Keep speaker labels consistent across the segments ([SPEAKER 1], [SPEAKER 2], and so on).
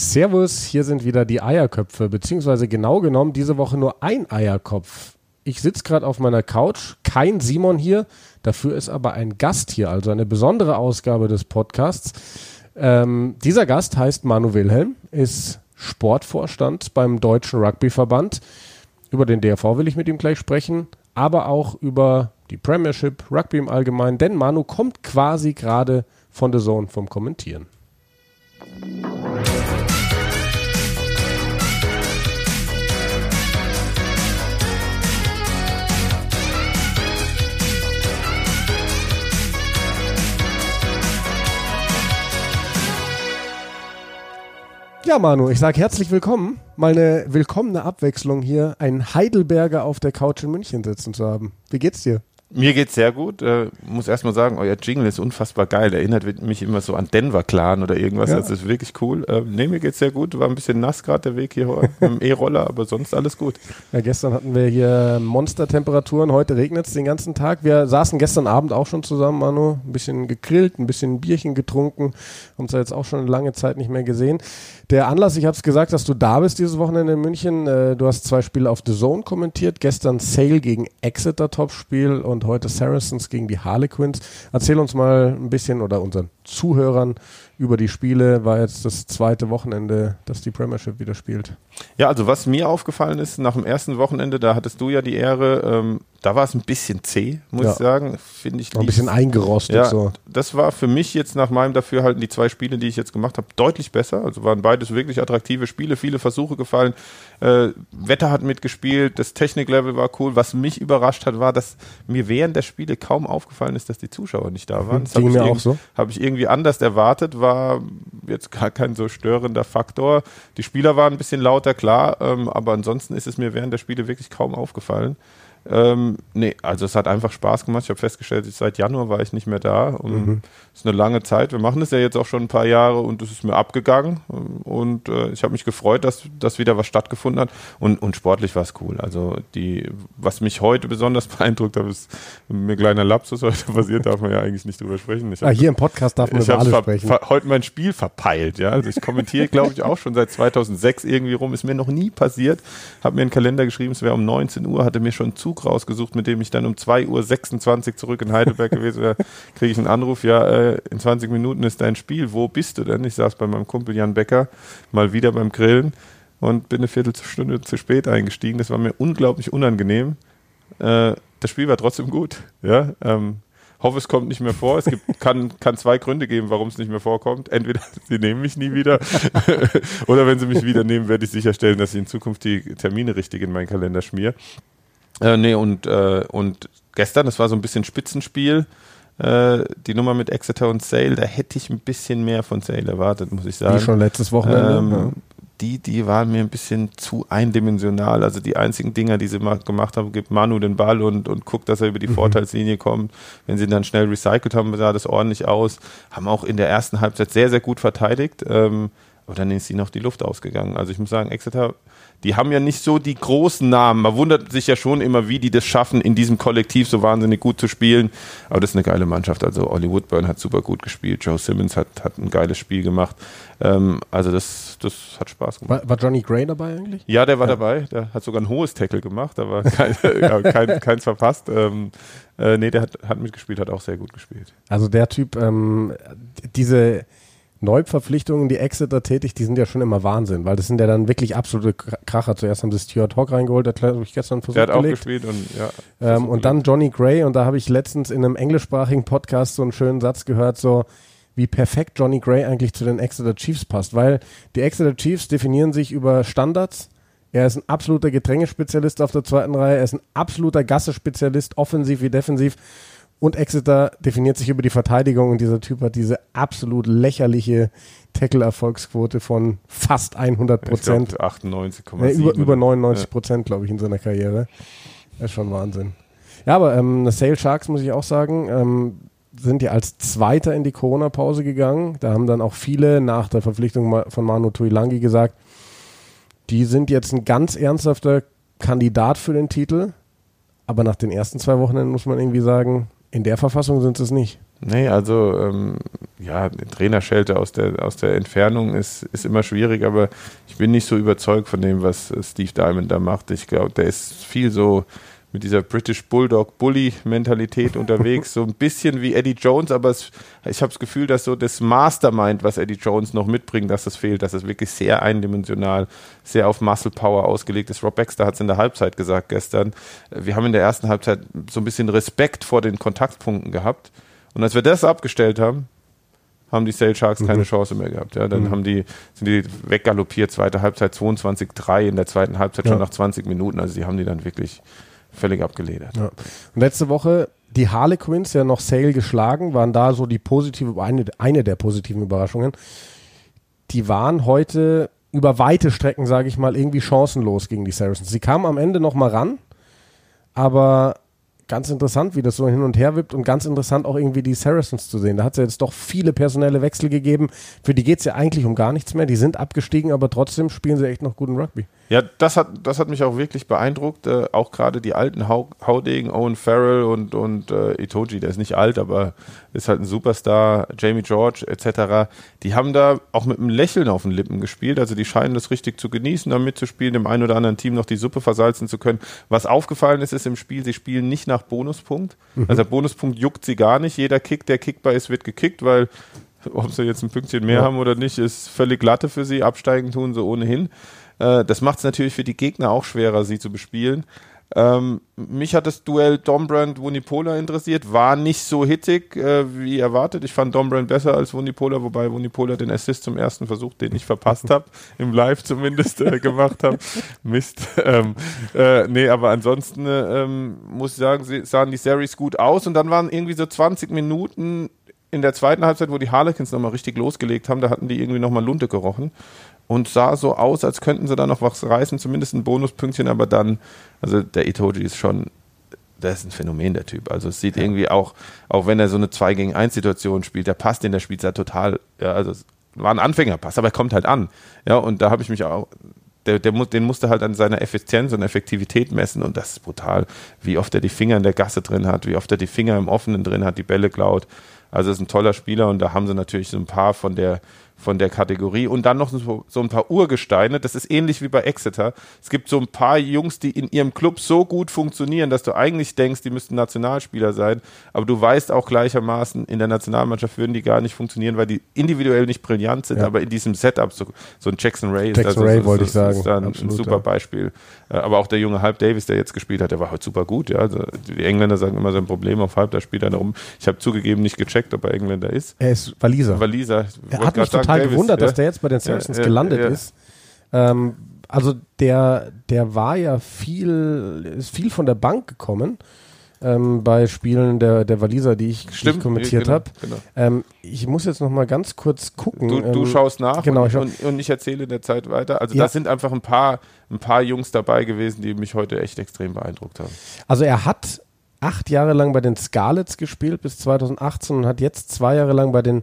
[SPEAKER 1] Servus, hier sind wieder die Eierköpfe, beziehungsweise genau genommen diese Woche nur ein Eierkopf. Ich sitze gerade auf meiner Couch, kein Simon hier, dafür ist aber ein Gast hier, also eine besondere Ausgabe des Podcasts. Ähm, dieser Gast heißt Manu Wilhelm, ist Sportvorstand beim Deutschen Rugbyverband. Über den DRV will ich mit ihm gleich sprechen, aber auch über die Premiership, Rugby im Allgemeinen, denn Manu kommt quasi gerade von der Zone vom Kommentieren. Ja, Manu, ich sage herzlich willkommen. Mal eine willkommene Abwechslung hier, einen Heidelberger auf der Couch in München sitzen zu haben. Wie geht's dir?
[SPEAKER 2] Mir geht's sehr gut. Äh, muss erstmal sagen, euer Jingle ist unfassbar geil. Erinnert mich immer so an Denver Clan oder irgendwas. Ja. Das ist wirklich cool. Äh, nee, mir geht's sehr gut. War ein bisschen nass gerade der Weg hier mit dem E-Roller, aber sonst alles gut.
[SPEAKER 1] Ja, gestern hatten wir hier Monstertemperaturen. Heute regnet es den ganzen Tag. Wir saßen gestern Abend auch schon zusammen, Manu. Ein bisschen gegrillt, ein bisschen Bierchen getrunken. Haben uns ja jetzt auch schon eine lange Zeit nicht mehr gesehen. Der Anlass, ich habe es gesagt, dass du da bist dieses Wochenende in München. Äh, du hast zwei Spiele auf The Zone kommentiert. Gestern Sale gegen Exeter Topspiel und heute Saracens gegen die Harlequins. Erzähl uns mal ein bisschen oder unseren Zuhörern über die Spiele. War jetzt das zweite Wochenende, dass die Premiership wieder spielt.
[SPEAKER 2] Ja, also was mir aufgefallen ist, nach dem ersten Wochenende, da hattest du ja die Ehre, ähm, da war es ein bisschen zäh, muss ja. ich sagen. Finde ich.
[SPEAKER 1] Ein bisschen eingerostet
[SPEAKER 2] ja,
[SPEAKER 1] so.
[SPEAKER 2] Das war für mich jetzt nach meinem Dafürhalten die zwei Spiele, die ich jetzt gemacht habe, deutlich besser. Also waren beides wirklich attraktive Spiele, viele Versuche gefallen. Äh, Wetter hat mitgespielt, das Techniklevel war cool. Was mich überrascht hat, war, dass mir während der Spiele kaum aufgefallen ist, dass die Zuschauer nicht da waren. Das
[SPEAKER 1] habe ich, auch so.
[SPEAKER 2] hab ich irgendwie anders erwartet, war jetzt gar kein so störender Faktor. Die Spieler waren ein bisschen lauter, klar, ähm, aber ansonsten ist es mir während der Spiele wirklich kaum aufgefallen. Ähm, nee, also es hat einfach Spaß gemacht. Ich habe festgestellt, seit Januar war ich nicht mehr da. Und mhm. ist eine lange Zeit. Wir machen es ja jetzt auch schon ein paar Jahre und es ist mir abgegangen. Und äh, ich habe mich gefreut, dass, dass wieder was stattgefunden hat. Und, und sportlich war es cool. Also die, was mich heute besonders beeindruckt hat, ist mir kleiner Lapsus heute passiert, darf man ja eigentlich nicht drüber sprechen.
[SPEAKER 1] Ich ah, hier im Podcast darf man über alles sprechen.
[SPEAKER 2] heute mein Spiel verpeilt. Ja? Also ich kommentiere, glaube ich, auch schon seit 2006 irgendwie rum. Ist mir noch nie passiert. Habe mir einen Kalender geschrieben, es wäre um 19 Uhr, hatte mir schon Zug rausgesucht, mit dem ich dann um 2.26 Uhr zurück in Heidelberg gewesen wäre, kriege ich einen Anruf, ja, äh, in 20 Minuten ist dein Spiel, wo bist du denn? Ich saß bei meinem Kumpel Jan Becker, mal wieder beim Grillen und bin eine Viertelstunde zu spät eingestiegen. Das war mir unglaublich unangenehm. Äh, das Spiel war trotzdem gut, ja, ähm, hoffe, es kommt nicht mehr vor. Es gibt, kann, kann zwei Gründe geben, warum es nicht mehr vorkommt. Entweder sie nehmen mich nie wieder oder wenn sie mich wieder nehmen, werde ich sicherstellen, dass ich in Zukunft die Termine richtig in meinen Kalender schmier. Äh, nee, und, äh, und gestern, das war so ein bisschen Spitzenspiel, äh, die Nummer mit Exeter und Sale, da hätte ich ein bisschen mehr von Sale erwartet, muss ich sagen.
[SPEAKER 1] Wie schon letztes Wochenende. Ähm, ja.
[SPEAKER 2] Die, die waren mir ein bisschen zu eindimensional. Also die einzigen Dinger, die sie gemacht haben, gibt Manu den Ball und, und guckt, dass er über die mhm. Vorteilslinie kommt. Wenn sie dann schnell recycelt haben, sah das ordentlich aus. Haben auch in der ersten Halbzeit sehr, sehr gut verteidigt. Ähm, aber dann ist ihnen noch die Luft ausgegangen. Also ich muss sagen, Exeter die haben ja nicht so die großen Namen. Man wundert sich ja schon immer, wie die das schaffen, in diesem Kollektiv so wahnsinnig gut zu spielen. Aber das ist eine geile Mannschaft. Also Ollie Woodburn hat super gut gespielt, Joe Simmons hat, hat ein geiles Spiel gemacht. Ähm, also das, das hat Spaß gemacht.
[SPEAKER 1] War, war, Johnny Gray dabei eigentlich?
[SPEAKER 2] Ja, der war ja. dabei. Der hat sogar ein hohes Tackle gemacht, aber kein, kein, keins verpasst. Ähm, äh, nee, der hat, hat mitgespielt, hat auch sehr gut gespielt.
[SPEAKER 1] Also der Typ, ähm, diese Neuverpflichtungen, die Exeter tätigt, die sind ja schon immer Wahnsinn, weil das sind ja dann wirklich absolute Kracher. Zuerst haben sie Stuart Hawk reingeholt, der habe ich gestern versucht Der
[SPEAKER 2] hat auch gelegt. gespielt und
[SPEAKER 1] ja. Ähm, und dann Johnny Gray und da habe ich letztens in einem englischsprachigen Podcast so einen schönen Satz gehört, so wie perfekt Johnny Gray eigentlich zu den Exeter Chiefs passt, weil die Exeter Chiefs definieren sich über Standards. Er ist ein absoluter Gedrängespezialist auf der zweiten Reihe, er ist ein absoluter Gasse-Spezialist, offensiv wie defensiv. Und Exeter definiert sich über die Verteidigung und dieser Typ hat diese absolut lächerliche Tackle-Erfolgsquote von fast 100 Prozent.
[SPEAKER 2] 98,7.
[SPEAKER 1] Ja, über, über 99 Prozent, glaube ich, in seiner Karriere. Das ist schon Wahnsinn. Ja, aber ähm, Sale Sharks, muss ich auch sagen, ähm, sind ja als Zweiter in die Corona-Pause gegangen. Da haben dann auch viele nach der Verpflichtung von Manu Tuilangi gesagt, die sind jetzt ein ganz ernsthafter Kandidat für den Titel. Aber nach den ersten zwei Wochen muss man irgendwie sagen, in der Verfassung sind sie es nicht.
[SPEAKER 2] Nee, also ähm, ja, Trainerschelte aus der, aus der Entfernung ist, ist immer schwierig, aber ich bin nicht so überzeugt von dem, was Steve Diamond da macht. Ich glaube, der ist viel so mit dieser British Bulldog Bully Mentalität unterwegs, so ein bisschen wie Eddie Jones, aber es, ich habe das Gefühl, dass so das Mastermind, was Eddie Jones noch mitbringt, dass das fehlt, dass es wirklich sehr eindimensional, sehr auf Muscle Power ausgelegt ist. Rob Baxter hat es in der Halbzeit gesagt gestern. Wir haben in der ersten Halbzeit so ein bisschen Respekt vor den Kontaktpunkten gehabt und als wir das abgestellt haben, haben die Sale Sharks keine mhm. Chance mehr gehabt. Ja, dann mhm. haben die, sind die weggaloppiert, zweite Halbzeit 22-3, in der zweiten Halbzeit ja. schon nach 20 Minuten. Also die haben die dann wirklich völlig abgeledert. Ja.
[SPEAKER 1] Und letzte Woche die Harlequins ja noch Sale geschlagen, waren da so die positive, eine, eine der positiven Überraschungen. Die waren heute über weite Strecken, sage ich mal, irgendwie chancenlos gegen die Saracens. Sie kamen am Ende noch mal ran, aber ganz interessant, wie das so hin und her wippt und ganz interessant auch irgendwie die Saracens zu sehen. Da hat es ja jetzt doch viele personelle Wechsel gegeben. Für die geht es ja eigentlich um gar nichts mehr. Die sind abgestiegen, aber trotzdem spielen sie echt noch guten Rugby.
[SPEAKER 2] Ja, das hat, das hat mich auch wirklich beeindruckt. Äh, auch gerade die alten Hau Haudegen, Owen Farrell und, und äh, Itoji, der ist nicht alt, aber ist halt ein Superstar, Jamie George etc. Die haben da auch mit einem Lächeln auf den Lippen gespielt. Also die scheinen das richtig zu genießen, da mitzuspielen, dem einen oder anderen Team noch die Suppe versalzen zu können. Was aufgefallen ist, ist im Spiel, sie spielen nicht nach Bonuspunkt. Mhm. Also der Bonuspunkt juckt sie gar nicht. Jeder Kick, der kickbar ist, wird gekickt, weil ob sie jetzt ein Pünktchen mehr ja. haben oder nicht, ist völlig glatte für sie. Absteigen tun sie ohnehin. Äh, das macht es natürlich für die Gegner auch schwerer, sie zu bespielen. Ähm, mich hat das Duell Dombrand Wunipola interessiert, war nicht so hittig äh, wie erwartet. Ich fand Dombrand besser als Wunipola, wobei Wunipola den Assist zum ersten Versuch, den ich verpasst habe, im Live zumindest äh, gemacht habe. Mist. Ähm, äh, nee, aber ansonsten ähm, muss ich sagen, sahen die Series gut aus und dann waren irgendwie so 20 Minuten in der zweiten Halbzeit, wo die Harlequins nochmal richtig losgelegt haben, da hatten die irgendwie nochmal Lunte gerochen und sah so aus, als könnten sie da noch was reißen, zumindest ein Bonuspünktchen, aber dann, also der Itoji ist schon, der ist ein Phänomen, der Typ. Also es sieht ja. irgendwie auch, auch wenn er so eine 2 gegen 1 Situation spielt, der passt in der Spielzeit total, ja, also es war ein Anfängerpass, aber er kommt halt an. Ja, und da habe ich mich auch, der, der, den musste halt an seiner Effizienz und Effektivität messen und das ist brutal, wie oft er die Finger in der Gasse drin hat, wie oft er die Finger im Offenen drin hat, die Bälle klaut. Also ist ein toller Spieler und da haben sie natürlich so ein paar von der von der Kategorie. Und dann noch so, so, ein paar Urgesteine. Das ist ähnlich wie bei Exeter. Es gibt so ein paar Jungs, die in ihrem Club so gut funktionieren, dass du eigentlich denkst, die müssten Nationalspieler sein. Aber du weißt auch gleichermaßen, in der Nationalmannschaft würden die gar nicht funktionieren, weil die individuell nicht brillant sind, ja. aber in diesem Setup, so, so ein Jackson Ray
[SPEAKER 1] Jackson
[SPEAKER 2] ist, also,
[SPEAKER 1] Ray, wollte ich sagen.
[SPEAKER 2] ist dann Absolut, ein super ja. Beispiel. Äh, aber auch der junge Halb Davis, der jetzt gespielt hat, der war heute super gut. Ja. Also die Engländer sagen immer sein Problem auf Halb, da spielt er rum. Ich habe zugegeben nicht gecheckt, ob er Engländer ist.
[SPEAKER 1] Er ist Waliser.
[SPEAKER 2] Waliser.
[SPEAKER 1] Er hat mich total sagen, gewundert, Davis, dass der jetzt bei den Saracens ja, gelandet ja. ist. Ähm, also der, der war ja viel, ist viel von der Bank gekommen. Ähm, bei Spielen der, der Waliser, die ich, ich kommentiert genau, habe. Genau. Ähm, ich muss jetzt noch mal ganz kurz gucken.
[SPEAKER 2] Du, du ähm, schaust nach genau, und, und, und, ich erzähle in der Zeit weiter. Also ja. da sind einfach ein paar, ein paar Jungs dabei gewesen, die mich heute echt extrem beeindruckt haben.
[SPEAKER 1] Also er hat acht Jahre lang bei den Scarlets gespielt bis 2018 und hat jetzt zwei Jahre lang bei den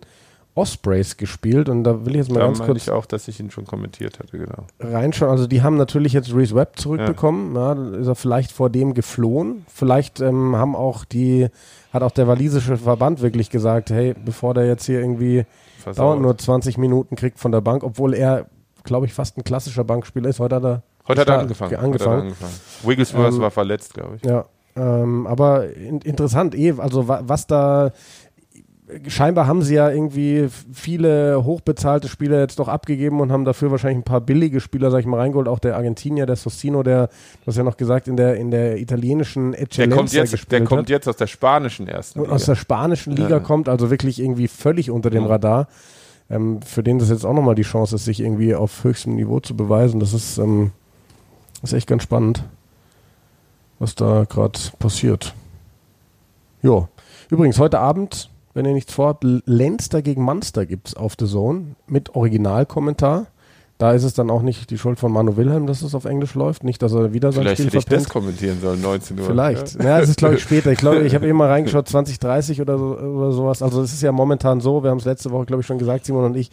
[SPEAKER 1] Ospreys gespielt und da will ich jetzt mal da ganz kurz.
[SPEAKER 2] ich auch, dass ich ihn schon kommentiert hatte, genau.
[SPEAKER 1] Reinschauen. Also die haben natürlich jetzt Reese Webb zurückbekommen. Ja. ja ist er vielleicht vor dem geflohen. Vielleicht ähm, haben auch die, hat auch der walisische Verband wirklich gesagt, hey, bevor der jetzt hier irgendwie Versaut. dauernd nur 20 Minuten kriegt von der Bank, obwohl er, glaube ich, fast ein klassischer Bankspieler ist. Heute hat er,
[SPEAKER 2] Heute hat er angefangen. angefangen. Hat angefangen. Wigglesworth ähm, war verletzt, glaube ich.
[SPEAKER 1] Ja, ähm, aber in, interessant, eh, also wa, was da scheinbar haben sie ja irgendwie viele hochbezahlte Spieler jetzt doch abgegeben und haben dafür wahrscheinlich ein paar billige Spieler, sag ich mal, reingeholt. Auch der Argentinier, der Socino, der, du hast ja noch gesagt, in der, in der italienischen
[SPEAKER 2] Eccellenza der kommt jetzt, Der kommt jetzt aus der spanischen ersten
[SPEAKER 1] Liga. Aus der spanischen Liga ja. kommt, also wirklich irgendwie völlig unter dem ja. Radar. Ähm, für den das jetzt auch nochmal die Chance ist, sich irgendwie auf höchstem Niveau zu beweisen. Das ist, ähm, ist echt ganz spannend, was da gerade passiert. Jo. Übrigens, heute Abend wenn ihr nichts vorhabt, Lenster gegen Munster gibt es auf The Zone mit Originalkommentar. Da ist es dann auch nicht die Schuld von Manu Wilhelm, dass es auf Englisch läuft. Nicht, dass er wieder sein
[SPEAKER 2] Vielleicht
[SPEAKER 1] Spiel
[SPEAKER 2] hätte ich das kommentieren sollen, 19 Uhr.
[SPEAKER 1] Vielleicht. Ja, es ist, glaube ich, später. Ich glaube, ich habe eben mal reingeschaut, 2030 oder, so, oder sowas. Also es ist ja momentan so, wir haben es letzte Woche, glaube ich, schon gesagt, Simon und ich,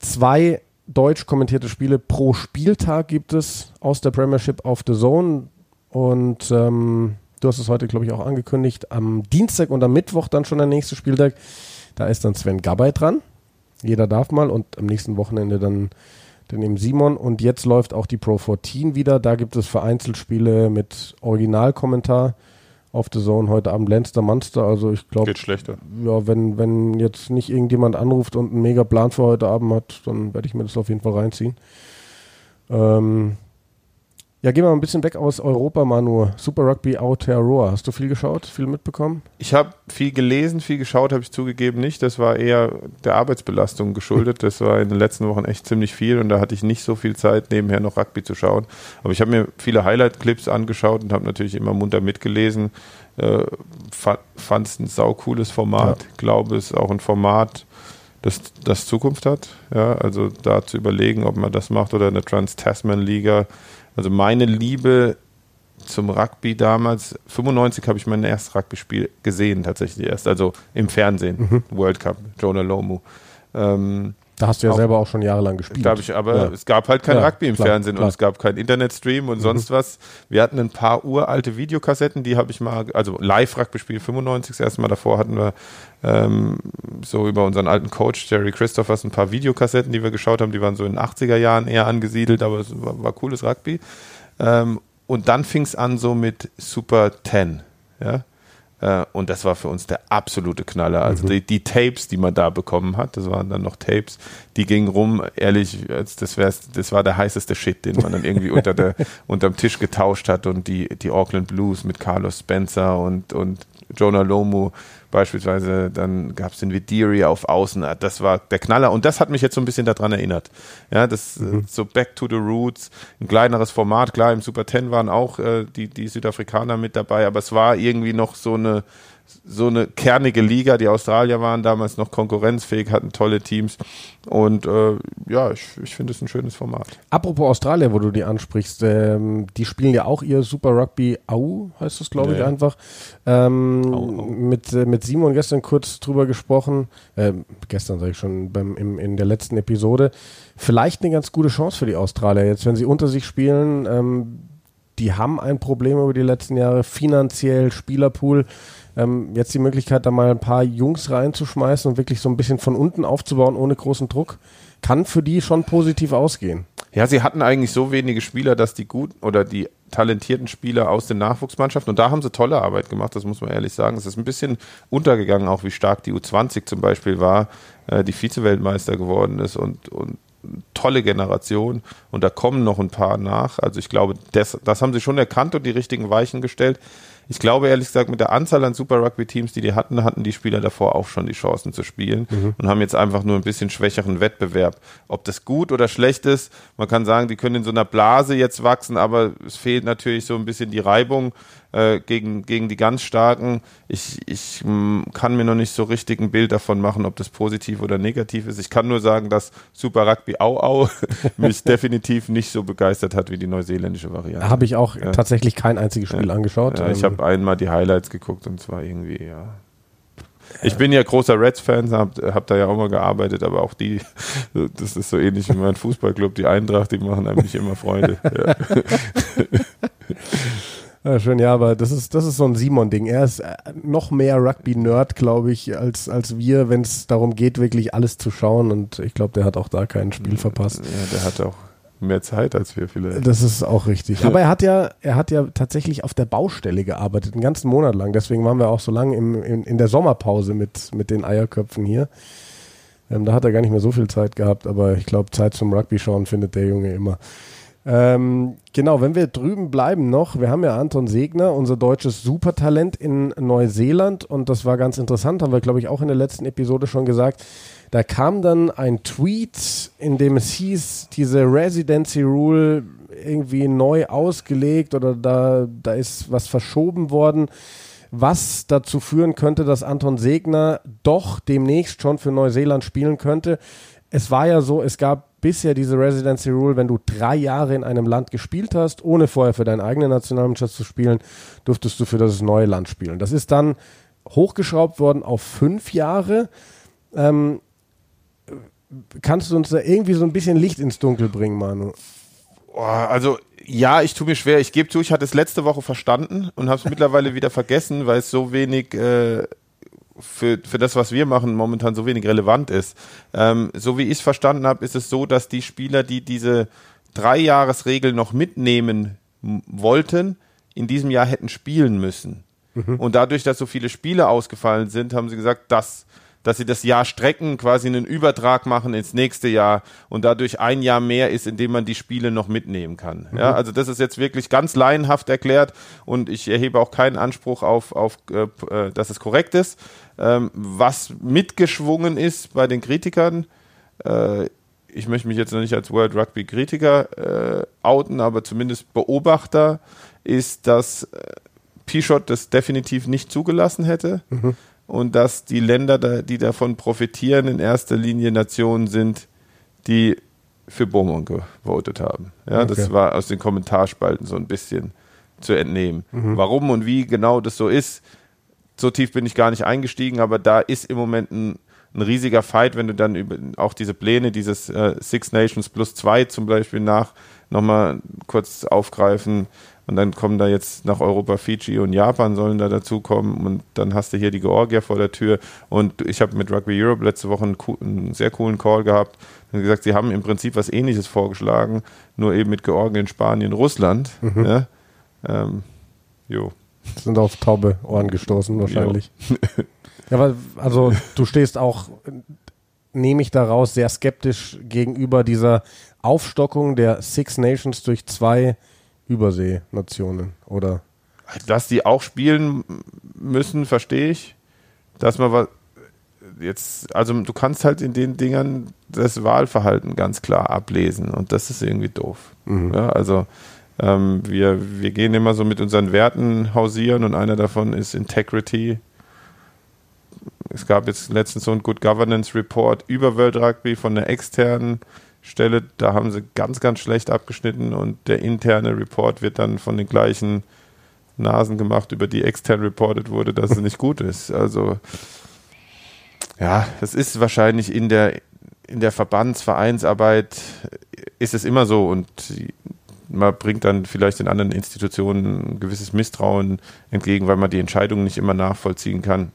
[SPEAKER 1] zwei deutsch kommentierte Spiele pro Spieltag gibt es aus der Premiership auf The Zone. Und ähm, Du hast es heute, glaube ich, auch angekündigt. Am Dienstag und am Mittwoch dann schon der nächste Spieltag. Da ist dann Sven Gabay dran. Jeder darf mal und am nächsten Wochenende dann, dann eben Simon. Und jetzt läuft auch die Pro 14 wieder. Da gibt es vereinzelt Spiele mit Originalkommentar auf The Zone heute Abend Leinster Munster. Also ich glaube,
[SPEAKER 2] Geht schlechter.
[SPEAKER 1] ja, wenn, wenn jetzt nicht irgendjemand anruft und einen mega Plan für heute Abend hat, dann werde ich mir das auf jeden Fall reinziehen. Ähm, ja, gehen wir mal ein bisschen weg aus Europa, Manu. Super Rugby Aotearoa. Hast du viel geschaut, viel mitbekommen?
[SPEAKER 2] Ich habe viel gelesen, viel geschaut, habe ich zugegeben nicht. Das war eher der Arbeitsbelastung geschuldet. Das war in den letzten Wochen echt ziemlich viel und da hatte ich nicht so viel Zeit, nebenher noch Rugby zu schauen. Aber ich habe mir viele Highlight-Clips angeschaut und habe natürlich immer munter mitgelesen. Äh, Fand es ein saucooles Format.
[SPEAKER 1] Ja.
[SPEAKER 2] Glaube es ist auch ein Format, das, das Zukunft hat. Ja, also da zu überlegen, ob man das macht oder eine Trans-Tasman-Liga. Also meine Liebe zum Rugby damals, 95 habe ich mein erstes Rugby-Spiel gesehen, tatsächlich erst, also im Fernsehen, World Cup, Jonah Lomu. Ähm,
[SPEAKER 1] Da hast du ja
[SPEAKER 2] Auch-
[SPEAKER 1] selber auch schon jahrelang gespielt.
[SPEAKER 2] da ich aber,
[SPEAKER 1] Ja.
[SPEAKER 2] es gab halt kein
[SPEAKER 1] Ja,
[SPEAKER 2] Rugby im
[SPEAKER 1] klar,
[SPEAKER 2] Fernsehen
[SPEAKER 1] klar. Mhm.
[SPEAKER 2] und es gab kein Internetstream und sonst was. Wir hatten ein paar uralte Videokassetten, die habe ich mal, also Live-Rugby-Spiel 95, das erste Mal davor hatten wir ähm, so über unseren alten Coach Jerry Christophers ein paar Videokassetten, die wir geschaut haben, die waren so in den 80er Jahren eher angesiedelt, aber es war, war cooles Rugby. Ähm, und dann fing es an so mit Super 10, ja. Äh, Und das war für uns der absolute Knaller. Also die, die Tapes, die man da bekommen hat, das waren dann noch Tapes, die gingen rum, ehrlich, das, wär's, das war der heißeste Shit, den man dann irgendwie unter der, unterm Tisch getauscht hat. Und die, die Auckland Blues mit Carlos Spencer und, und Jonah Lomu beispielsweise, dann gab es den Vidiri auf Außen, das war der Knaller. Und das hat mich jetzt so ein bisschen daran erinnert. Ja, das äh, so Back to the Roots, ein kleineres Format, klar, im Super Ten waren auch äh, die, die Südafrikaner mit dabei, aber es war irgendwie noch so eine so eine kernige Liga. Die Australier waren damals noch konkurrenzfähig, hatten tolle Teams. Und äh, ja, ich, ich finde es ein schönes Format.
[SPEAKER 1] Apropos Australier, wo du die ansprichst, ähm, die spielen ja auch ihr Super Rugby AU, heißt das, glaube ich,
[SPEAKER 2] Ja, ja.
[SPEAKER 1] einfach. Ähm,
[SPEAKER 2] Au, au.
[SPEAKER 1] Mit, äh, mit Simon gestern kurz drüber gesprochen, ähm, gestern sage ich schon, beim, im, in der letzten Episode. Vielleicht eine ganz gute Chance für die Australier jetzt, wenn sie unter sich spielen. Ähm, die haben ein Problem über die letzten Jahre, finanziell, Spielerpool. Ähm, jetzt die Möglichkeit, da mal ein paar Jungs reinzuschmeißen und wirklich so ein bisschen von unten aufzubauen, ohne großen Druck, kann für die schon positiv ausgehen.
[SPEAKER 2] Ja, sie hatten eigentlich so wenige Spieler, dass die guten oder die talentierten Spieler aus den Nachwuchsmannschaften, und da haben sie tolle Arbeit gemacht, das muss man ehrlich sagen. Es ist ein bisschen untergegangen, auch wie stark die U20 zum Beispiel war, äh, die Vize-Weltmeister geworden ist und, und tolle Generation. Und da kommen noch ein paar nach. Also ich glaube, das, das haben sie schon erkannt und die richtigen Weichen gestellt. Ich glaube ehrlich gesagt, mit der Anzahl an Super Rugby-Teams, die die hatten, hatten die Spieler davor auch schon die Chancen zu spielen und haben jetzt einfach nur ein bisschen schwächeren Wettbewerb. Ob das gut oder schlecht ist, man kann sagen, die können in so einer Blase jetzt wachsen, aber es fehlt natürlich so ein bisschen die Reibung äh, gegen, gegen die ganz Starken. Ich, ich mh, kann mir noch nicht so richtig ein Bild davon machen, ob das positiv oder negativ ist. Ich kann nur sagen, dass Super Rugby Au Au mich definitiv nicht so begeistert hat wie die neuseeländische Variante.
[SPEAKER 1] Habe ich auch
[SPEAKER 2] Ja.
[SPEAKER 1] tatsächlich kein einziges Spiel
[SPEAKER 2] Ja.
[SPEAKER 1] angeschaut.
[SPEAKER 2] Ja, ich
[SPEAKER 1] Ähm,
[SPEAKER 2] habe einmal die Highlights geguckt und zwar irgendwie, ja. Ich bin ja großer Reds-Fan, habe hab da ja auch mal gearbeitet, aber auch die, das ist so ähnlich wie mein Fußballclub, die Eintracht, die machen einem nicht immer Freude. Ja.
[SPEAKER 1] Ja, schön, ja, aber das ist, das ist so ein Simon-Ding. Er ist äh, noch mehr Rugby-Nerd, glaube ich, als, als wir, wenn es darum geht, wirklich alles zu schauen. Und ich glaube, der hat auch da kein Spiel verpasst.
[SPEAKER 2] ja, der hat auch mehr Zeit als wir vielleicht.
[SPEAKER 1] Das ist auch richtig. Aber er hat ja, er hat ja tatsächlich auf der Baustelle gearbeitet, einen ganzen Monat lang. Deswegen waren wir auch so lange im, in, in der Sommerpause mit, mit den Eierköpfen hier. Ähm, da hat er gar nicht mehr so viel Zeit gehabt, aber ich glaube, Zeit zum Rugby schauen findet der Junge immer. Ähm, genau, wenn wir drüben bleiben noch, wir haben ja Anton Segner, unser deutsches Supertalent in Neuseeland und das war ganz interessant, haben wir glaube ich auch in der letzten Episode schon gesagt. Da kam dann ein Tweet, in dem es hieß, diese Residency Rule irgendwie neu ausgelegt oder da, da ist was verschoben worden, was dazu führen könnte, dass Anton Segner doch demnächst schon für Neuseeland spielen könnte. Es war ja so, es gab bisher diese Residency Rule, wenn du drei Jahre in einem Land gespielt hast, ohne vorher für deine eigene Nationalmannschaft zu spielen, durftest du für das neue Land spielen. Das ist dann hochgeschraubt worden auf fünf Jahre. Ähm, kannst du uns da irgendwie so ein bisschen Licht ins Dunkel bringen, Manu?
[SPEAKER 2] Also ja, ich tue mir schwer. Ich gebe zu, ich hatte es letzte Woche verstanden und habe es mittlerweile wieder vergessen, weil es so wenig äh, für, für das, was wir machen, momentan so wenig relevant ist. Ähm, so wie ich es verstanden habe, ist es so, dass die Spieler, die diese Dreijahresregel noch mitnehmen wollten, in diesem Jahr hätten spielen müssen. Mhm. Und dadurch, dass so viele Spiele ausgefallen sind, haben sie gesagt, dass dass sie das Jahr strecken, quasi einen Übertrag machen ins nächste Jahr und dadurch ein Jahr mehr ist, in dem man die Spiele noch mitnehmen kann. Mhm. Ja, also das ist jetzt wirklich ganz laienhaft erklärt und ich erhebe auch keinen Anspruch auf, auf äh, äh, dass es korrekt ist. Ähm, was mitgeschwungen ist bei den Kritikern, äh, ich möchte mich jetzt noch nicht als World Rugby Kritiker äh, outen, aber zumindest Beobachter, ist, dass äh, Pichot das definitiv nicht zugelassen hätte. Mhm und dass die Länder, die davon profitieren, in erster Linie Nationen sind, die für Beaumont gewotet haben. Ja, okay. das war aus den Kommentarspalten so ein bisschen zu entnehmen. Mhm. Warum und wie genau das so ist, so tief bin ich gar nicht eingestiegen, aber da ist im Moment ein, ein riesiger Fight, wenn du dann über auch diese Pläne, dieses äh, Six Nations plus zwei zum Beispiel nach nochmal kurz aufgreifen, und dann kommen da jetzt nach Europa Fiji und Japan sollen da dazukommen. Und dann hast du hier die Georgier vor der Tür. Und ich habe mit Rugby Europe letzte Woche einen, einen sehr coolen Call gehabt. Und gesagt, sie haben im Prinzip was ähnliches vorgeschlagen, nur eben mit Georgien, Spanien, Russland. Mhm. Ja? Ähm,
[SPEAKER 1] jo. Sind auf taube Ohren gestoßen wahrscheinlich. ja, aber also du stehst auch, nehme ich daraus, sehr skeptisch gegenüber dieser Aufstockung der Six Nations durch zwei Überseenationen, oder?
[SPEAKER 2] Dass die auch spielen müssen, verstehe ich. Dass man was jetzt, also du kannst halt in den Dingern das Wahlverhalten ganz klar ablesen und das ist irgendwie doof. Mhm. Ja, also ähm, wir, wir gehen immer so mit unseren Werten hausieren und einer davon ist Integrity. Es gab jetzt letztens so ein Good Governance Report über World Rugby von der externen Stelle, da haben sie ganz, ganz schlecht abgeschnitten und der interne Report wird dann von den gleichen Nasen gemacht, über die extern reported wurde, dass es nicht gut ist. Also ja, es ist wahrscheinlich in der in der Verbandsvereinsarbeit ist es immer so und man bringt dann vielleicht den anderen Institutionen ein gewisses Misstrauen entgegen, weil man die Entscheidungen nicht immer nachvollziehen kann.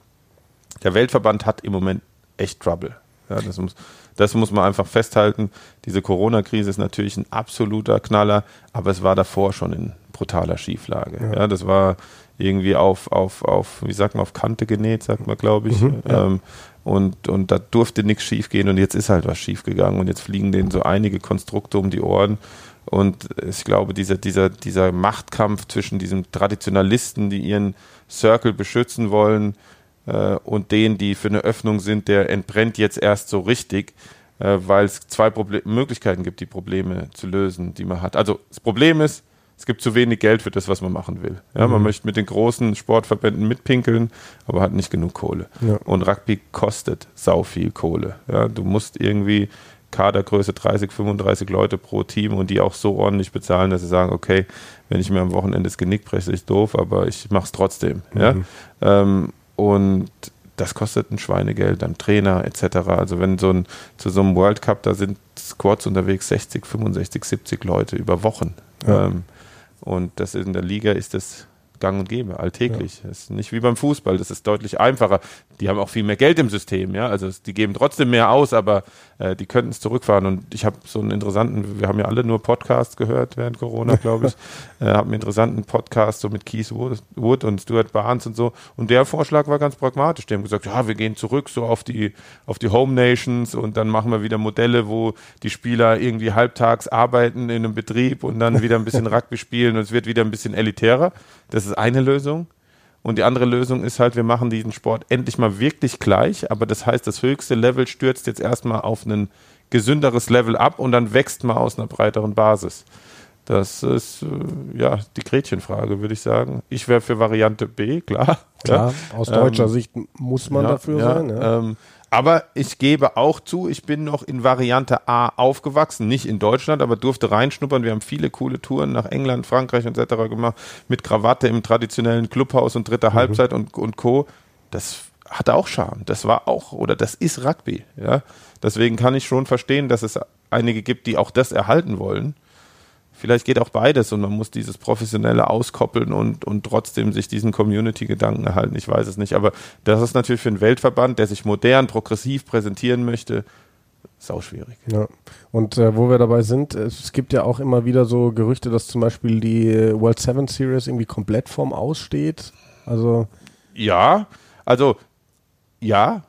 [SPEAKER 2] Der Weltverband hat im Moment echt Trouble. Ja, das muss, das muss man einfach festhalten. Diese Corona-Krise ist natürlich ein absoluter Knaller, aber es war davor schon in brutaler Schieflage. Ja, ja das war irgendwie auf, auf, auf, wie sagt man, auf Kante genäht, sagt man, glaube ich. Mhm, ja. ähm, und, und da durfte nichts schief gehen und jetzt ist halt was schief gegangen und jetzt fliegen denen so einige Konstrukte um die Ohren. Und ich glaube, dieser, dieser, dieser Machtkampf zwischen diesen Traditionalisten, die ihren Circle beschützen wollen, äh, und den, die für eine Öffnung sind, der entbrennt jetzt erst so richtig, äh, weil es zwei Proble Möglichkeiten gibt, die Probleme zu lösen, die man hat. Also das Problem ist, es gibt zu wenig Geld für das, was man machen will. Ja, mhm. Man möchte mit den großen Sportverbänden mitpinkeln, aber hat nicht genug Kohle. Ja. Und Rugby kostet sau viel Kohle. Ja, du musst irgendwie Kadergröße 30, 35 Leute pro Team und die auch so ordentlich bezahlen, dass sie sagen, okay, wenn ich mir am Wochenende das Genick breche, ist doof, aber ich mache es trotzdem. Mhm. Ja? Ähm, und das kostet ein Schweinegeld, dann Trainer etc. Also wenn so ein zu so einem World Cup, da sind Squads unterwegs 60, 65, 70 Leute über Wochen. Ja. Ähm, und das in der Liga ist das gang und gäbe, alltäglich. Ja. Das ist nicht wie beim Fußball, das ist deutlich einfacher. Die haben auch viel mehr Geld im System, ja. Also die geben trotzdem mehr aus, aber äh, die könnten es zurückfahren. Und ich habe so einen interessanten, wir haben ja alle nur Podcasts gehört während Corona, glaube ich. äh, habe einen interessanten Podcast so mit Keith Wood und Stuart Barnes und so. Und der Vorschlag war ganz pragmatisch. Die haben gesagt, ja, wir gehen zurück so auf die, auf die Home Nations und dann machen wir wieder Modelle, wo die Spieler irgendwie halbtags arbeiten in einem Betrieb und dann wieder ein bisschen Rugby spielen und es wird wieder ein bisschen elitärer. Das ist eine Lösung. Und die andere Lösung ist halt, wir machen diesen Sport endlich mal wirklich gleich, aber das heißt, das höchste Level stürzt jetzt erstmal auf ein gesünderes Level ab und dann wächst man aus einer breiteren Basis. Das ist äh, ja die Gretchenfrage, würde ich sagen. Ich wäre für Variante B, klar.
[SPEAKER 1] Klar, ja. aus deutscher ähm, Sicht muss man ja, dafür ja, sein. Ähm,
[SPEAKER 2] aber ich gebe auch zu, ich bin noch in Variante A aufgewachsen, nicht in Deutschland, aber durfte reinschnuppern. Wir haben viele coole Touren nach England, Frankreich etc. gemacht, mit Krawatte im traditionellen Clubhaus und dritter mhm. Halbzeit und, und Co. Das hatte auch Charme. Das war auch, oder das ist Rugby. Ja? Deswegen kann ich schon verstehen, dass es einige gibt, die auch das erhalten wollen. Vielleicht geht auch beides und man muss dieses Professionelle auskoppeln und, und trotzdem sich diesen Community-Gedanken erhalten. Ich weiß es nicht. Aber das ist natürlich für einen Weltverband, der sich modern, progressiv präsentieren möchte, sau schwierig.
[SPEAKER 1] Ja. Und äh, wo wir dabei sind, es gibt ja auch immer wieder so Gerüchte, dass zum Beispiel die World Seven Series irgendwie komplett vorm Aussteht. Also
[SPEAKER 2] ja, also ja,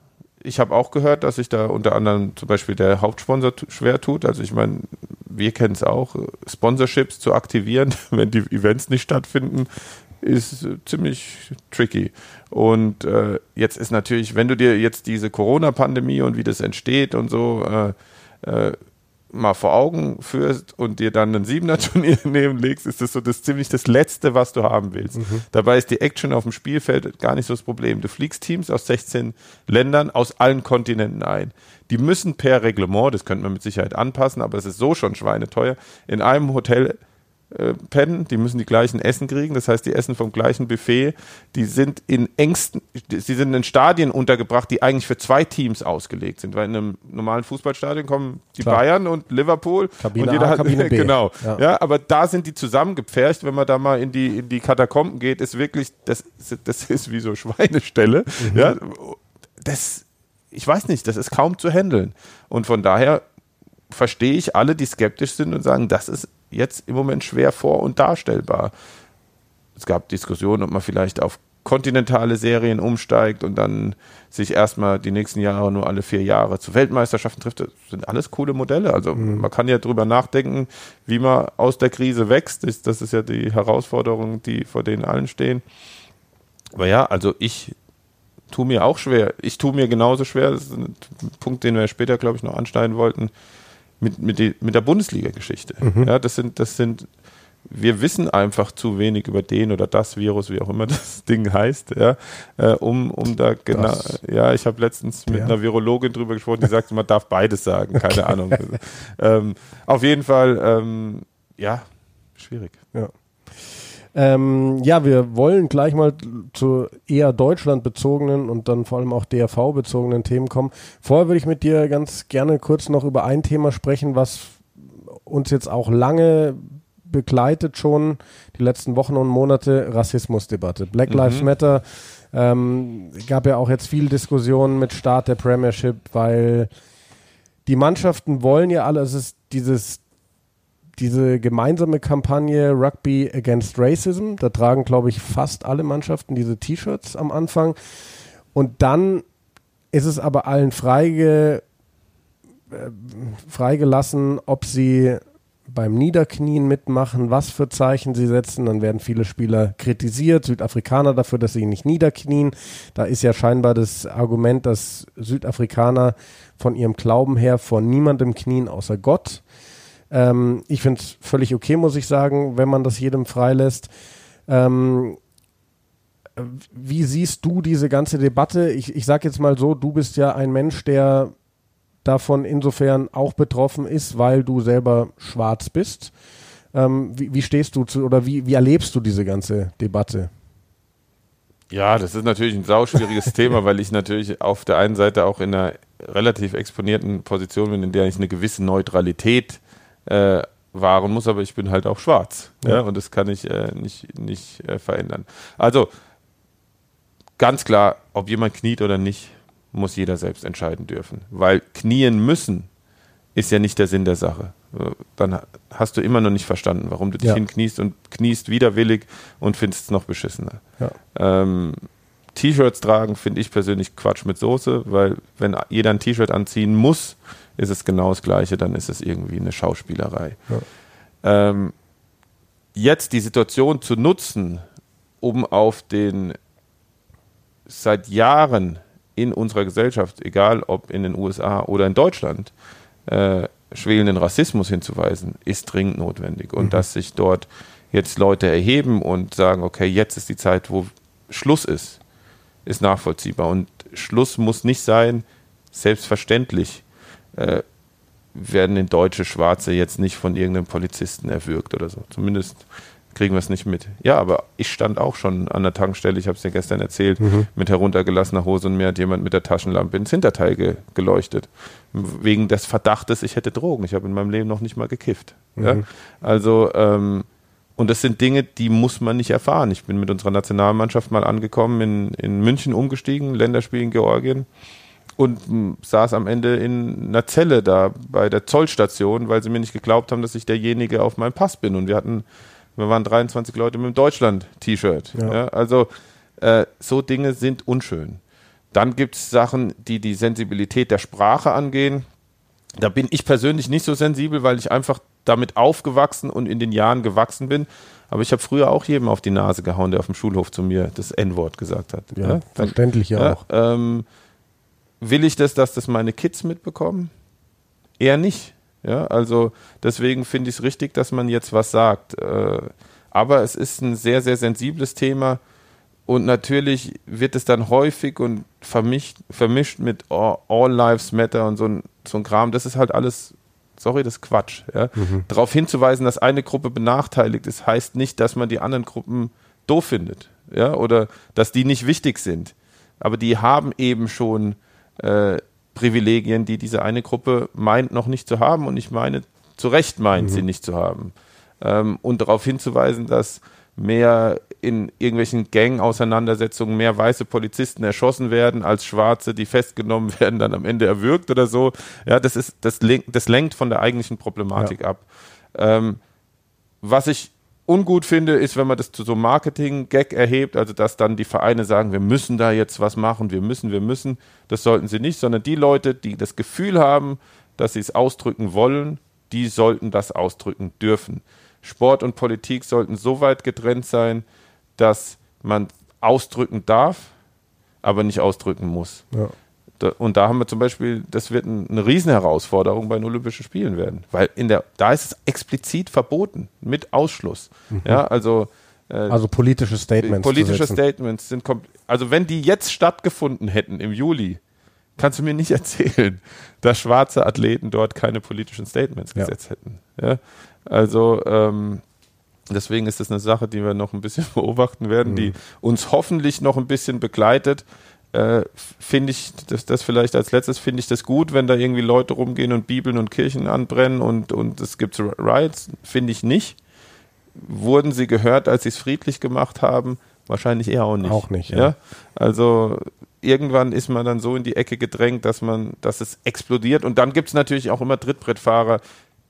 [SPEAKER 2] ich habe auch gehört, dass sich da unter anderem zum Beispiel der Hauptsponsor schwer tut. Also ich meine, wir kennen es auch, Sponsorships zu aktivieren, wenn die Events nicht stattfinden, ist ziemlich tricky. Und äh, jetzt ist natürlich, wenn du dir jetzt diese Corona-Pandemie und wie das entsteht und so äh, äh, mal vor Augen führst und dir dann ein Siebener-Turnier neben legst, ist das so das ziemlich das Letzte, was du haben willst. Mhm. Dabei ist die Action auf dem Spielfeld gar nicht so das Problem. Du fliegst Teams aus 16 Ländern aus allen Kontinenten ein. Die müssen per Reglement, das könnte man mit Sicherheit anpassen, aber es ist so schon schweineteuer, in einem Hotel äh, pennen, die müssen die gleichen Essen kriegen, das heißt, die essen vom gleichen Buffet, die sind in engsten, sie sind in Stadien untergebracht, die eigentlich für zwei Teams ausgelegt sind, weil in einem normalen Fußballstadion kommen die
[SPEAKER 1] Klar.
[SPEAKER 2] Bayern und Liverpool
[SPEAKER 1] Kabine
[SPEAKER 2] und jeder
[SPEAKER 1] A,
[SPEAKER 2] hat,
[SPEAKER 1] Kabine B.
[SPEAKER 2] genau,
[SPEAKER 1] Ja.
[SPEAKER 2] ja. aber da sind die zusammengepfercht, wenn man da mal in die, in die Katakomben geht, ist wirklich, das, das ist wie so Schweineställe,
[SPEAKER 1] Mhm.
[SPEAKER 2] ja, das, ich weiß nicht, das ist kaum zu handeln und von daher verstehe ich alle, die skeptisch sind und sagen, das ist jetzt im Moment schwer vor- und darstellbar. Es gab Diskussionen, ob man vielleicht auf kontinentale Serien umsteigt und dann sich erstmal die nächsten Jahre nur alle vier Jahre zu Weltmeisterschaften trifft. Das sind alles coole Modelle. Also man kann ja drüber nachdenken, wie man aus der Krise wächst. Das- Das ist ja die Herausforderung, die vor denen allen stehen. Aber ja, also ich tue mir auch schwer. Ich tue mir genauso schwer, das ist ein Punkt, den wir später, glaube ich, noch anschneiden wollten, mit, mit, die, mit der Bundesliga-Geschichte. Ja, das sind, das sind, wir wissen einfach zu wenig über den oder das Virus, wie auch immer das Ding heißt, ja, äh, um, um da genau,
[SPEAKER 1] Das-
[SPEAKER 2] ja, ich habe letztens mit
[SPEAKER 1] Ja.
[SPEAKER 2] einer Virologin drüber gesprochen, die sagt, man darf beides sagen, keine Ahnung. ähm, auf jeden Fall, ähm, ja, schwierig.
[SPEAKER 1] Ja. Ähm, ja, wir wollen gleich mal zu eher deutschlandbezogenen und dann vor allem auch DRV-bezogenen Themen kommen. Vorher würde ich mit dir ganz gerne kurz noch über ein Thema sprechen, was uns jetzt auch lange begleitet schon, die letzten Wochen und Monate, Rassismusdebatte. Black
[SPEAKER 2] Mhm.
[SPEAKER 1] Lives Matter ähm, gab ja auch jetzt viel Diskussionen mit Start der Premiership, weil die Mannschaften wollen ja alle, es ist dieses diese gemeinsame Kampagne Rugby Against Racism. Da tragen, glaube ich, fast alle Mannschaften diese T-Shirts am Anfang. Und dann ist es aber allen freige, äh, freigelassen, ob sie beim Niederknien mitmachen, was für Zeichen sie setzen. Dann werden viele Spieler kritisiert, Südafrikaner dafür, dass sie nicht niederknien. Da ist ja scheinbar das Argument, dass Südafrikaner von ihrem Glauben her vor niemandem knien außer Gott. Ähm, ich finde es völlig okay, muss ich sagen, wenn man das jedem freilässt. Ähm, äh, wie siehst du diese ganze Debatte? Ich, ich sage jetzt mal so, du bist ja ein Mensch, der davon insofern auch betroffen ist, weil du selber schwarz bist. Ähm, wie, wie stehst du zu oder wie, wie erlebst du diese ganze Debatte?
[SPEAKER 2] Ja, das ist natürlich ein sauschwieriges Thema, weil ich natürlich auf der einen Seite auch in einer relativ exponierten Position bin, in der ich eine gewisse Neutralität äh, wahren muss, aber ich bin halt auch schwarz. Ja.
[SPEAKER 1] Ja.
[SPEAKER 2] und das kann ich äh, nicht, nicht äh, verändern. Also ganz klar, ob jemand kniet oder nicht, muss jeder selbst entscheiden dürfen. Weil knien müssen ist ja nicht der Sinn der Sache. Dann hast du immer noch nicht verstanden, warum du dich
[SPEAKER 1] Ja.
[SPEAKER 2] hinkniest und kniest widerwillig und findest es noch beschissener. Ähm, T-Shirts tragen finde ich persönlich Quatsch mit Soße, weil wenn jeder ein T-Shirt anziehen muss, ist es genau das Gleiche, dann ist es irgendwie eine Schauspielerei. Ähm, jetzt die Situation zu nutzen, um auf den seit Jahren in unserer Gesellschaft, egal ob in den USA oder in Deutschland, äh, schwelenden Rassismus hinzuweisen, ist dringend notwendig. Und dass sich dort jetzt Leute erheben und sagen, okay, jetzt ist die Zeit, wo Schluss ist, ist nachvollziehbar. Und Schluss muss nicht sein, selbstverständlich äh, werden in deutsche Schwarze jetzt nicht von irgendeinem Polizisten erwürgt oder so. Zumindest kriegen wir es nicht mit. Ja, aber ich stand auch schon an der Tankstelle, ich habe es dir gestern erzählt, mit heruntergelassener Hose und mir hat jemand mit der Taschenlampe ins Hinterteil ge geleuchtet. Wegen des Verdachtes, ich hätte Drogen. Ich habe in meinem Leben noch nicht mal gekifft. Mhm. Ja? Also, ähm, und das sind Dinge, die muss man nicht erfahren. Ich bin mit unserer Nationalmannschaft mal angekommen, in, in München umgestiegen, Länderspiel in Georgien und saß am Ende in einer Zelle da bei der Zollstation, weil sie mir nicht geglaubt haben, dass ich derjenige auf meinem Pass bin. Und wir hatten, wir waren 23 Leute mit dem Deutschland-T-Shirt.
[SPEAKER 1] Ja.
[SPEAKER 2] Ja, also äh, so Dinge sind unschön. Dann gibt es Sachen, die die Sensibilität der Sprache angehen. Da bin ich persönlich nicht so sensibel, weil ich einfach damit aufgewachsen und in den Jahren gewachsen bin. Aber ich habe früher auch jedem auf die Nase gehauen, der auf dem Schulhof zu mir das N-Wort gesagt hat.
[SPEAKER 1] Ja,
[SPEAKER 2] Dann-
[SPEAKER 1] verständlich ja,
[SPEAKER 2] ja,
[SPEAKER 1] auch.
[SPEAKER 2] ähm, will ich das, dass das meine Kids mitbekommen? Eher nicht. Ja, also deswegen finde ich es richtig, dass man jetzt was sagt. Äh, aber es ist ein sehr, sehr sensibles Thema und natürlich wird es dann häufig und vermischt, vermischt mit All, All Lives Matter und so ein, so ein Kram. Das ist halt alles, sorry, das ist Quatsch. Ja? Darauf hinzuweisen, dass eine Gruppe benachteiligt ist, heißt nicht, dass man die anderen Gruppen doof findet. Ja? Oder dass die nicht wichtig sind. Aber die haben eben schon äh, Privilegien, die diese eine Gruppe meint noch nicht zu haben und ich meine, zu Recht meint, sie nicht zu haben. Ähm, und darauf hinzuweisen, dass mehr in irgendwelchen Gang-Auseinandersetzungen mehr weiße Polizisten erschossen werden als schwarze, die festgenommen werden, dann am Ende erwürgt oder so. Ja, das ist, das lenkt, das lenkt von der eigentlichen Problematik ab. Ähm, was ich ungut finde, ist, wenn man das zu so Marketing-Gag erhebt, also dass dann die Vereine sagen, wir müssen da jetzt was machen, wir müssen, wir müssen. Das sollten sie nicht, sondern die Leute, die das Gefühl haben, dass sie es ausdrücken wollen, die sollten das ausdrücken dürfen. Sport und Politik sollten so weit getrennt sein, dass man ausdrücken darf, aber nicht ausdrücken muss.
[SPEAKER 1] Ja.
[SPEAKER 2] Und da haben wir zum Beispiel, das wird ein, eine Riesenherausforderung bei den Olympischen Spielen werden, weil in der, da ist es explizit verboten mit Ausschluss. Ja, also äh,
[SPEAKER 1] Also politische Statements.
[SPEAKER 2] politische. Statements sind, also wenn die jetzt stattgefunden hätten im Juli, kannst du mir nicht erzählen, dass schwarze Athleten dort keine politischen Statements
[SPEAKER 1] Ja.
[SPEAKER 2] gesetzt hätten. Ja? Also ähm, deswegen ist das eine Sache, die wir noch ein bisschen beobachten werden, die uns hoffentlich noch ein bisschen begleitet. Äh, finde ich das, das vielleicht als letztes finde ich das gut, wenn da irgendwie Leute rumgehen und Bibeln und Kirchen anbrennen und und es gibt Riots, finde ich nicht. Wurden sie gehört, als sie es friedlich gemacht haben? Wahrscheinlich eher auch nicht.
[SPEAKER 1] Auch nicht, ja.
[SPEAKER 2] ja. Also irgendwann ist man dann so in die Ecke gedrängt, dass man, dass es explodiert. Und dann gibt es natürlich auch immer Trittbrettfahrer,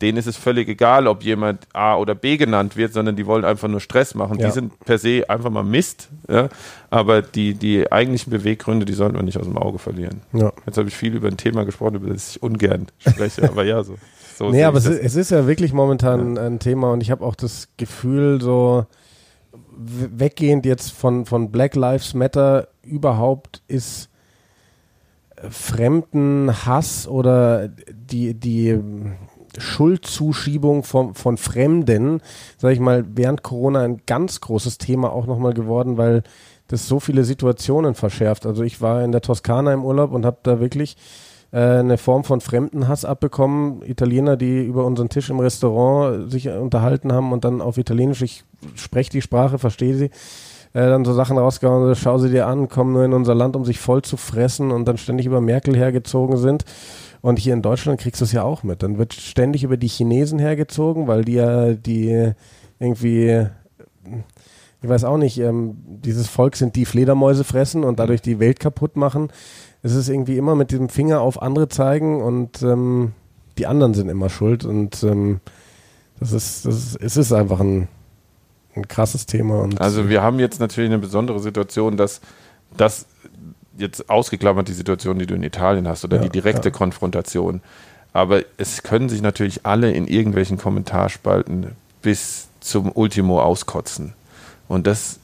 [SPEAKER 2] denen ist es völlig egal, ob jemand A oder B genannt wird, sondern die wollen einfach nur Stress machen.
[SPEAKER 1] Ja.
[SPEAKER 2] Die sind per se einfach mal Mist. Ja? Aber die, die eigentlichen Beweggründe, die sollten wir nicht aus dem Auge verlieren.
[SPEAKER 1] Ja.
[SPEAKER 2] Jetzt habe ich viel über ein Thema gesprochen, über das ich ungern spreche, aber ja, so. so
[SPEAKER 1] Nee, aber es ist, es ist ja wirklich momentan ein Thema und ich habe auch das Gefühl, so weggehend jetzt von, von Black Lives Matter überhaupt ist äh, Fremdenhass oder die, die Schuldzuschiebung von, von Fremden, sage ich mal, während Corona ein ganz großes Thema auch nochmal geworden, weil das so viele Situationen verschärft. Also ich war in der Toskana im Urlaub und habe da wirklich äh, eine Form von Fremdenhass abbekommen. Italiener, die über unseren Tisch im Restaurant sich unterhalten haben und dann auf Italienisch, ich spreche die Sprache, verstehe sie, äh, dann so Sachen rausgehauen, schau sie dir an, kommen nur in unser Land, um sich voll zu fressen und dann ständig über Merkel hergezogen sind. Und hier in Deutschland kriegst du es ja auch mit. Dann wird ständig über die Chinesen hergezogen, weil die ja die irgendwie, ich weiß auch nicht, ähm, dieses Volk sind die Fledermäuse fressen und dadurch die Welt kaputt machen. Es ist irgendwie immer mit diesem Finger auf andere zeigen und ähm, die anderen sind immer schuld. Und ähm, das ist, das ist, es ist einfach ein, ein krasses Thema.
[SPEAKER 2] Also wir haben jetzt natürlich eine besondere Situation, dass das jetzt ausgeklammert die Situation, die du in Italien hast oder
[SPEAKER 1] Ja,
[SPEAKER 2] die direkte
[SPEAKER 1] ja.
[SPEAKER 2] Konfrontation. Aber es können sich natürlich alle in irgendwelchen Kommentarspalten bis zum Ultimo auskotzen. Und das,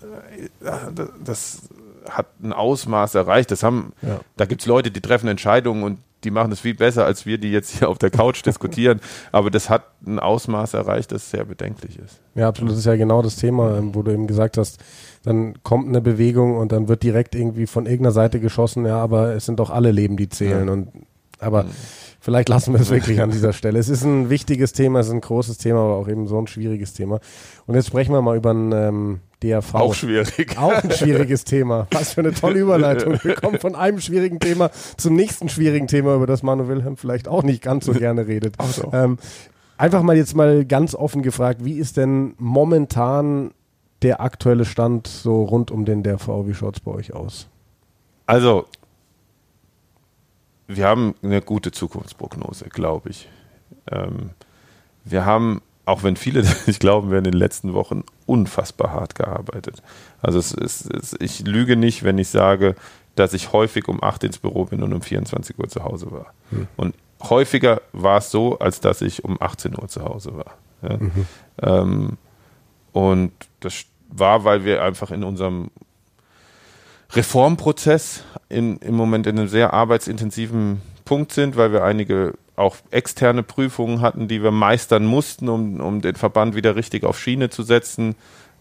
[SPEAKER 2] äh, das hat ein Ausmaß erreicht. Das haben,
[SPEAKER 1] Ja.
[SPEAKER 2] da gibt es Leute, die treffen Entscheidungen und die machen es viel besser, als wir, die jetzt hier auf der Couch diskutieren. Aber das hat ein Ausmaß erreicht, das sehr bedenklich ist.
[SPEAKER 1] Ja, absolut. Das ist ja genau das Thema, ähm, wo du eben gesagt hast, dann kommt eine Bewegung und dann wird direkt irgendwie von irgendeiner Seite geschossen, ja, aber es sind doch alle Leben, die zählen.
[SPEAKER 2] Ja.
[SPEAKER 1] Und aber vielleicht lassen wir es wirklich an dieser Stelle. Es ist ein wichtiges Thema, es ist ein großes Thema, aber auch eben so ein schwieriges Thema. Und jetzt sprechen wir mal über ein ähm, DRV.
[SPEAKER 2] Auch schwierig.
[SPEAKER 1] Auch ein schwieriges Thema. Was für eine tolle Überleitung. Wir kommen von einem schwierigen Thema zum nächsten schwierigen Thema, über das Manu Wilhelm vielleicht auch nicht ganz so gerne redet.
[SPEAKER 2] So.
[SPEAKER 1] Ähm, Einfach mal jetzt mal ganz offen gefragt, wie ist denn momentan der aktuelle Stand so rund um den DRV? Wie schaut es bei euch aus?
[SPEAKER 2] Also, wir haben eine gute Zukunftsprognose, glaube ich. Ähm, wir haben, auch wenn viele nicht glauben, wir in den letzten Wochen unfassbar hart gearbeitet. Also es ist, es, ich lüge nicht, wenn ich sage, dass ich häufig um 8 ins Büro bin und um 24 Uhr zu Hause war. Hm. Und häufiger war es so, als dass ich um 18 Uhr zu Hause war. Ja? Mhm. Ähm, und das war, weil wir einfach in unserem Reformprozess in, im Moment in einem sehr arbeitsintensiven Punkt sind, weil wir einige auch externe Prüfungen hatten, die wir meistern mussten, um, um den Verband wieder richtig auf Schiene zu setzen.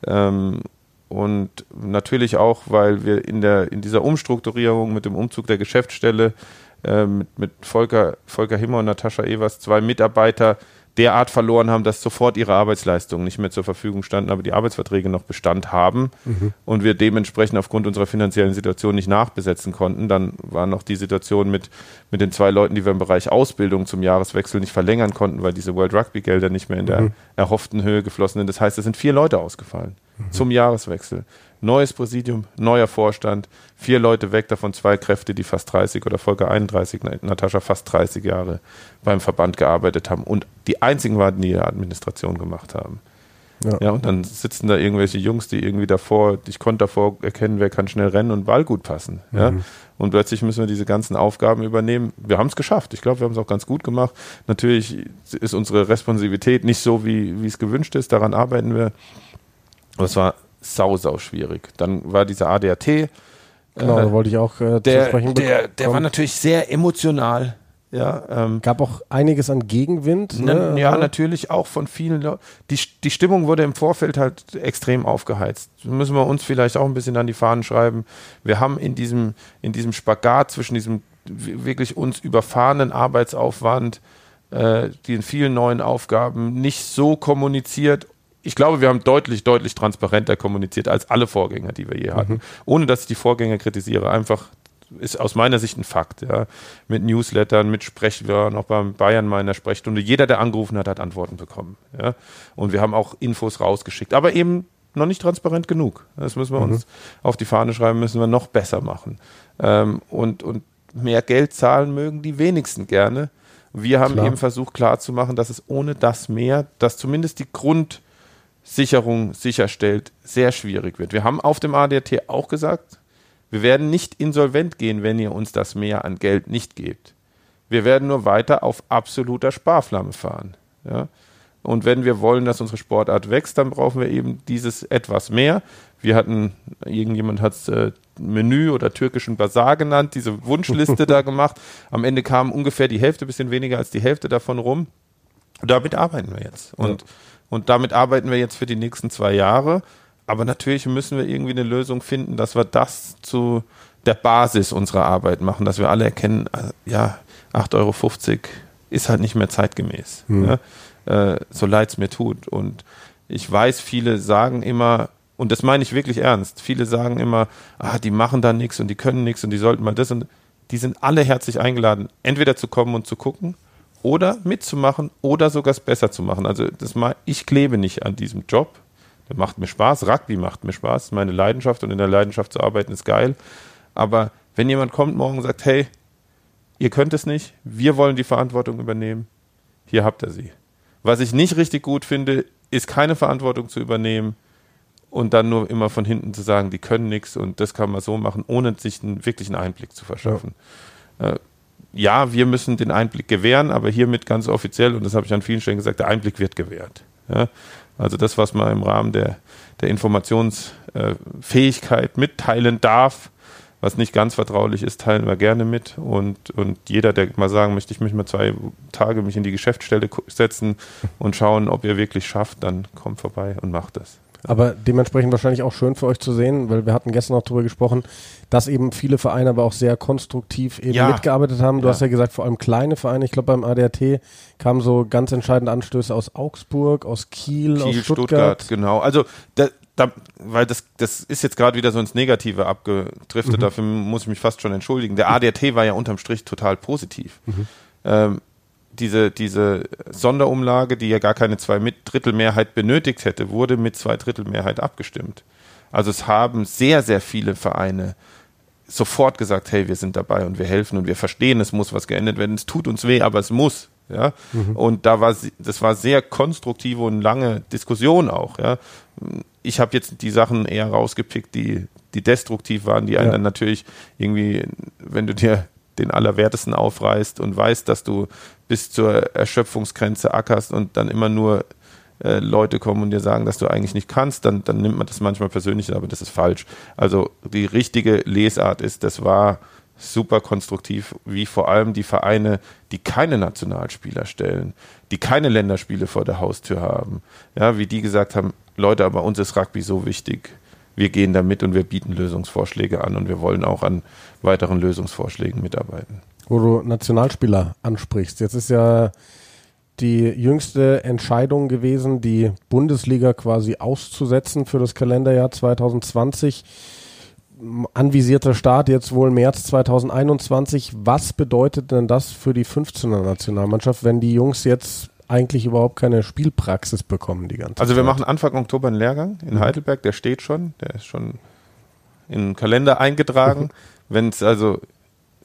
[SPEAKER 2] Ähm, und natürlich auch, weil wir in, der, in dieser Umstrukturierung mit dem Umzug der Geschäftsstelle äh, mit, mit Volker, Volker Himmer und Natascha Evers zwei Mitarbeiter derart verloren haben, dass sofort ihre Arbeitsleistungen nicht mehr zur Verfügung standen, aber die Arbeitsverträge noch Bestand haben mhm. und wir dementsprechend aufgrund unserer finanziellen Situation nicht nachbesetzen konnten. Dann war noch die Situation mit, mit den zwei Leuten, die wir im Bereich Ausbildung zum Jahreswechsel nicht verlängern konnten, weil diese World Rugby Gelder nicht mehr in der mhm. erhofften Höhe geflossen sind. Das heißt, es sind vier Leute ausgefallen mhm. zum Jahreswechsel neues Präsidium, neuer Vorstand, vier Leute weg, davon zwei Kräfte, die fast 30 oder Volker 31, Natascha fast 30 Jahre beim Verband gearbeitet haben und die einzigen waren, die ihre Administration gemacht haben. Ja. ja. und dann sitzen da irgendwelche Jungs, die irgendwie davor, ich konnte davor erkennen, wer kann schnell rennen und Ball gut passen. Mhm. Ja, und plötzlich müssen wir diese ganzen Aufgaben übernehmen. Wir haben es geschafft. Ich glaube, wir haben es auch ganz gut gemacht. Natürlich ist unsere Responsivität nicht so, wie, wie es gewünscht ist. Daran arbeiten wir. Aber es war sau, sau schwierig. Dann war dieser ADAT.
[SPEAKER 1] Genau, äh, da wollte ich auch äh,
[SPEAKER 2] der, sprechen Der, der war natürlich sehr emotional. Ja,
[SPEAKER 1] ähm, Gab auch einiges an Gegenwind.
[SPEAKER 2] Ne? Ja, natürlich auch von vielen Leuten. Die, die Stimmung wurde im Vorfeld halt extrem aufgeheizt. Müssen wir uns vielleicht auch ein bisschen an die Fahnen schreiben. Wir haben in diesem, in diesem Spagat zwischen diesem wirklich uns überfahrenen Arbeitsaufwand, äh, den vielen neuen Aufgaben nicht so kommuniziert ich glaube, wir haben deutlich, deutlich transparenter kommuniziert als alle Vorgänger, die wir je hatten. Mhm. Ohne dass ich die Vorgänger kritisiere. Einfach ist aus meiner Sicht ein Fakt. Ja. Mit Newslettern, mit Sprechwörtern, auch beim Bayern meiner Sprechstunde. Jeder, der angerufen hat, hat Antworten bekommen. Ja. Und wir haben auch Infos rausgeschickt. Aber eben noch nicht transparent genug. Das müssen wir mhm. uns auf die Fahne schreiben, müssen wir noch besser machen. Ähm, und, und mehr Geld zahlen mögen die wenigsten gerne. Wir haben Klar. eben versucht klarzumachen, dass es ohne das mehr, dass zumindest die Grund Sicherung sicherstellt, sehr schwierig wird. Wir haben auf dem ADT auch gesagt, wir werden nicht insolvent gehen, wenn ihr uns das mehr an Geld nicht gebt. Wir werden nur weiter auf absoluter Sparflamme fahren. Ja? Und wenn wir wollen, dass unsere Sportart wächst, dann brauchen wir eben dieses etwas mehr. Wir hatten, irgendjemand hat es äh, Menü oder türkischen Bazar genannt, diese Wunschliste da gemacht. Am Ende kam ungefähr die Hälfte, bisschen weniger als die Hälfte davon rum. Damit arbeiten wir jetzt. Und ja. Und damit arbeiten wir jetzt für die nächsten zwei Jahre. Aber natürlich müssen wir irgendwie eine Lösung finden, dass wir das zu der Basis unserer Arbeit machen, dass wir alle erkennen, äh, ja, 8,50 Euro ist halt nicht mehr zeitgemäß. Hm. Ja? Äh, so leid es mir tut. Und ich weiß, viele sagen immer, und das meine ich wirklich ernst, viele sagen immer, ah, die machen da nichts und die können nichts und die sollten mal das und die sind alle herzlich eingeladen, entweder zu kommen und zu gucken oder mitzumachen oder sogar es besser zu machen. Also das mal, ich klebe nicht an diesem Job. Der macht mir Spaß. Rugby macht mir Spaß. Meine Leidenschaft und in der Leidenschaft zu arbeiten ist geil. Aber wenn jemand kommt morgen und sagt, hey, ihr könnt es nicht, wir wollen die Verantwortung übernehmen, hier habt ihr sie. Was ich nicht richtig gut finde, ist keine Verantwortung zu übernehmen und dann nur immer von hinten zu sagen, die können nichts und das kann man so machen, ohne sich einen wirklichen Einblick zu verschaffen. Ja. Ja, wir müssen den Einblick gewähren, aber hiermit ganz offiziell, und das habe ich an vielen Stellen gesagt, der Einblick wird gewährt. Ja? Also das, was man im Rahmen der, der Informationsfähigkeit mitteilen darf, was nicht ganz vertraulich ist, teilen wir gerne mit. Und, und jeder, der mal sagen möchte, ich möchte mal zwei Tage mich in die Geschäftsstelle setzen und schauen, ob ihr wirklich schafft, dann kommt vorbei und macht das.
[SPEAKER 1] Aber dementsprechend wahrscheinlich auch schön für euch zu sehen, weil wir hatten gestern auch darüber gesprochen, dass eben viele Vereine aber auch sehr konstruktiv eben ja. mitgearbeitet haben. Du ja. hast ja gesagt, vor allem kleine Vereine. Ich glaube, beim ADAT kamen so ganz entscheidende Anstöße aus Augsburg, aus Kiel, Kiel aus Stuttgart. Stuttgart.
[SPEAKER 2] Genau. Also da, da, weil das, das ist jetzt gerade wieder so ins Negative abgedriftet, mhm. dafür muss ich mich fast schon entschuldigen. Der ADAT war ja unterm Strich total positiv. Mhm. Ähm, diese, diese Sonderumlage, die ja gar keine zwei Drittel Mehrheit benötigt hätte, wurde mit zwei Drittel Mehrheit abgestimmt. Also es haben sehr, sehr viele Vereine sofort gesagt, hey, wir sind dabei und wir helfen und wir verstehen, es muss was geändert werden. Es tut uns weh, aber es muss. Ja, mhm. und da war das war sehr konstruktive und lange Diskussion auch. Ja, ich habe jetzt die Sachen eher rausgepickt, die die destruktiv waren, die einen ja. dann natürlich irgendwie, wenn du dir den Allerwertesten aufreißt und weißt, dass du bis zur Erschöpfungsgrenze ackerst und dann immer nur äh, Leute kommen und dir sagen, dass du eigentlich nicht kannst, dann, dann nimmt man das manchmal persönlich, aber das ist falsch. Also die richtige Lesart ist, das war super konstruktiv, wie vor allem die Vereine, die keine Nationalspieler stellen, die keine Länderspiele vor der Haustür haben, ja, wie die gesagt haben, Leute, aber uns ist Rugby so wichtig, wir gehen da mit und wir bieten Lösungsvorschläge an und wir wollen auch an weiteren Lösungsvorschlägen mitarbeiten.
[SPEAKER 1] Wo du Nationalspieler ansprichst, jetzt ist ja die jüngste Entscheidung gewesen, die Bundesliga quasi auszusetzen für das Kalenderjahr 2020. Anvisierter Start jetzt wohl März 2021. Was bedeutet denn das für die 15er Nationalmannschaft, wenn die Jungs jetzt eigentlich überhaupt keine Spielpraxis bekommen die ganze
[SPEAKER 2] Also wir machen Anfang Oktober einen Lehrgang in mhm. Heidelberg, der steht schon, der ist schon in den Kalender eingetragen. wenn es also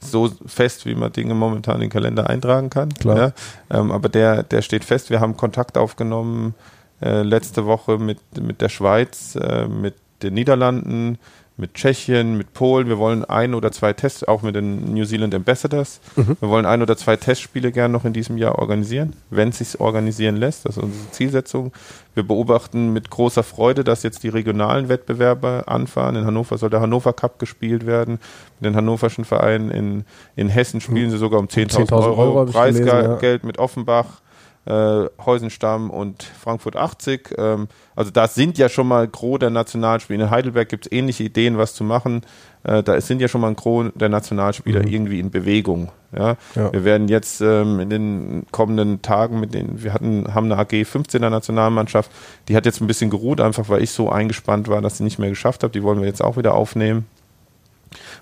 [SPEAKER 2] so fest, wie man Dinge momentan in den Kalender eintragen kann.
[SPEAKER 1] Klar.
[SPEAKER 2] Ja. Ähm, aber der, der steht fest. Wir haben Kontakt aufgenommen äh, letzte Woche mit, mit der Schweiz, äh, mit den Niederlanden, mit Tschechien, mit Polen. Wir wollen ein oder zwei Tests, auch mit den New Zealand Ambassadors. Mhm. Wir wollen ein oder zwei Testspiele gerne noch in diesem Jahr organisieren, wenn es sich organisieren lässt. Das ist unsere Zielsetzung. Wir beobachten mit großer Freude, dass jetzt die regionalen Wettbewerbe anfahren. In Hannover soll der Hannover Cup gespielt werden. Mit den hannoverschen Vereinen in, in Hessen spielen mhm. sie sogar um 10.000 10 Euro, Euro Preisgeld ja. mit Offenbach äh, Heusenstamm und Frankfurt 80. Ähm, also da sind ja schon mal Gros der Nationalspieler. In Heidelberg gibt es ähnliche Ideen, was zu machen. Äh, da sind ja schon mal ein Gros der Nationalspieler mhm. irgendwie in Bewegung. Ja? ja? Wir werden jetzt ähm, in den kommenden Tagen mit den, wir hatten, haben eine AG 15er Nationalmannschaft, die hat jetzt ein bisschen geruht, einfach weil ich so eingespannt war, dass sie nicht mehr geschafft habe. Die wollen wir jetzt auch wieder aufnehmen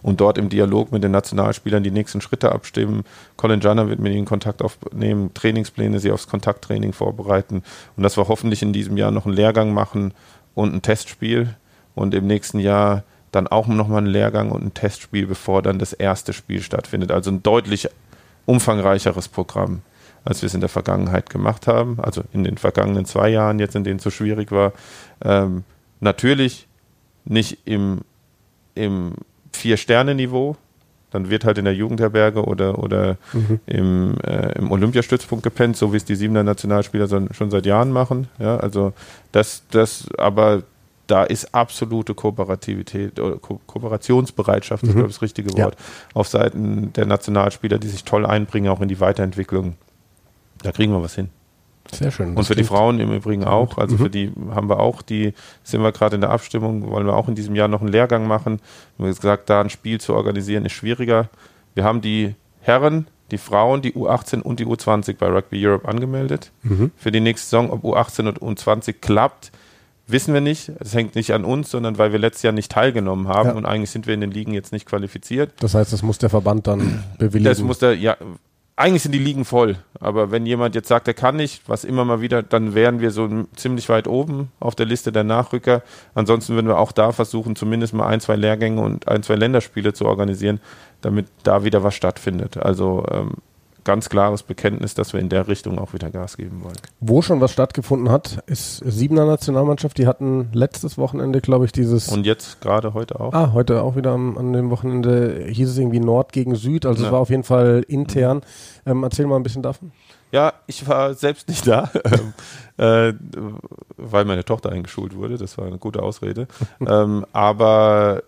[SPEAKER 2] und dort im Dialog mit den Nationalspielern die nächsten Schritte abstimmen. Colin Janner wird mit ihnen Kontakt aufnehmen, Trainingspläne, sie aufs Kontakttraining vorbereiten und dass wir hoffentlich in diesem Jahr noch einen Lehrgang machen und ein Testspiel und im nächsten Jahr dann auch nochmal einen Lehrgang und ein Testspiel, bevor dann das erste Spiel stattfindet. Also ein deutlich umfangreicheres Programm, als wir es in der Vergangenheit gemacht haben. Also in den vergangenen zwei Jahren, jetzt in denen es so schwierig war. Ähm, natürlich nicht im, im Vier-Sterne-Niveau. Dann wird halt in der Jugendherberge oder, oder mhm. im, äh, im Olympiastützpunkt gepennt, so wie es die Siebener Nationalspieler schon seit Jahren machen. Ja, also das, das, aber da ist absolute Kooperativität oder Ko Kooperationsbereitschaft, mhm. ist glaube ich das richtige Wort, ja. auf Seiten der Nationalspieler, die sich toll einbringen, auch in die Weiterentwicklung. Da kriegen wir was hin.
[SPEAKER 1] Sehr schön.
[SPEAKER 2] Und für die Frauen im Übrigen auch. Also mhm. für die haben wir auch, die sind wir gerade in der Abstimmung, wollen wir auch in diesem Jahr noch einen Lehrgang machen. Wir haben gesagt, da ein Spiel zu organisieren ist schwieriger. Wir haben die Herren, die Frauen, die U18 und die U20 bei Rugby Europe angemeldet. Mhm. Für die nächste Saison, ob U18 und U20 klappt, wissen wir nicht. Es hängt nicht an uns, sondern weil wir letztes Jahr nicht teilgenommen haben ja. und eigentlich sind wir in den Ligen jetzt nicht qualifiziert.
[SPEAKER 1] Das heißt, das muss der Verband dann bewilligen. Das
[SPEAKER 2] muss der, ja, eigentlich sind die Ligen voll. Aber wenn jemand jetzt sagt, er kann nicht, was immer mal wieder, dann wären wir so ziemlich weit oben auf der Liste der Nachrücker. Ansonsten würden wir auch da versuchen, zumindest mal ein, zwei Lehrgänge und ein, zwei Länderspiele zu organisieren, damit da wieder was stattfindet. Also ähm, ganz klares Bekenntnis, dass wir in der Richtung auch wieder Gas geben wollen.
[SPEAKER 1] Wo schon was stattgefunden hat, ist Siebener Nationalmannschaft. Die hatten letztes Wochenende, glaube ich, dieses.
[SPEAKER 2] Und jetzt gerade heute auch.
[SPEAKER 1] Ah, heute auch wieder am, an dem Wochenende hieß es irgendwie Nord gegen Süd. Also ja. es war auf jeden Fall intern. Ähm, erzähl mal ein bisschen davon.
[SPEAKER 2] Ja, ich war selbst nicht da, ähm, äh, weil meine Tochter eingeschult wurde. Das war eine gute Ausrede. ähm, aber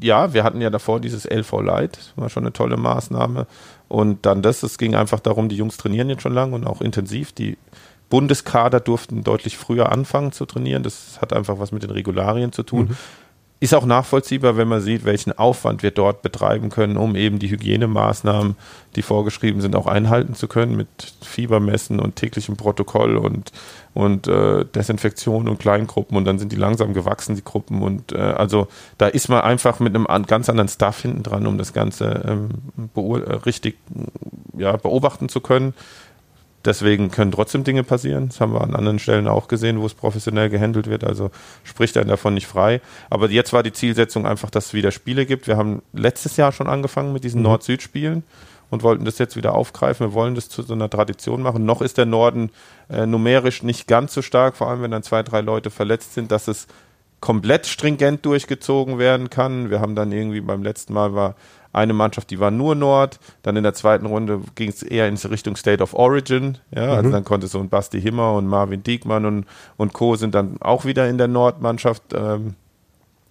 [SPEAKER 2] ja, wir hatten ja davor dieses LV Light, war schon eine tolle Maßnahme. Und dann das, es ging einfach darum, die Jungs trainieren jetzt schon lange und auch intensiv. Die Bundeskader durften deutlich früher anfangen zu trainieren. Das hat einfach was mit den Regularien zu tun. Mhm. Ist auch nachvollziehbar, wenn man sieht, welchen Aufwand wir dort betreiben können, um eben die Hygienemaßnahmen, die vorgeschrieben sind, auch einhalten zu können mit Fiebermessen und täglichem Protokoll und, und äh, Desinfektion und Kleingruppen und dann sind die langsam gewachsen, die Gruppen. Und äh, also da ist man einfach mit einem ganz anderen Stuff hinten dran, um das Ganze ähm, äh, richtig ja, beobachten zu können. Deswegen können trotzdem Dinge passieren. Das haben wir an anderen Stellen auch gesehen, wo es professionell gehandelt wird. Also spricht einen davon nicht frei. Aber jetzt war die Zielsetzung einfach, dass es wieder Spiele gibt. Wir haben letztes Jahr schon angefangen mit diesen mhm. Nord-Süd-Spielen und wollten das jetzt wieder aufgreifen. Wir wollen das zu so einer Tradition machen. Noch ist der Norden äh, numerisch nicht ganz so stark, vor allem wenn dann zwei, drei Leute verletzt sind, dass es komplett stringent durchgezogen werden kann. Wir haben dann irgendwie beim letzten Mal war eine Mannschaft, die war nur Nord. Dann in der zweiten Runde ging es eher in Richtung State of Origin. Ja, also mhm. also dann konnte so ein Basti Himmer und Marvin Diekmann und, und Co. sind dann auch wieder in der Nordmannschaft. Ähm,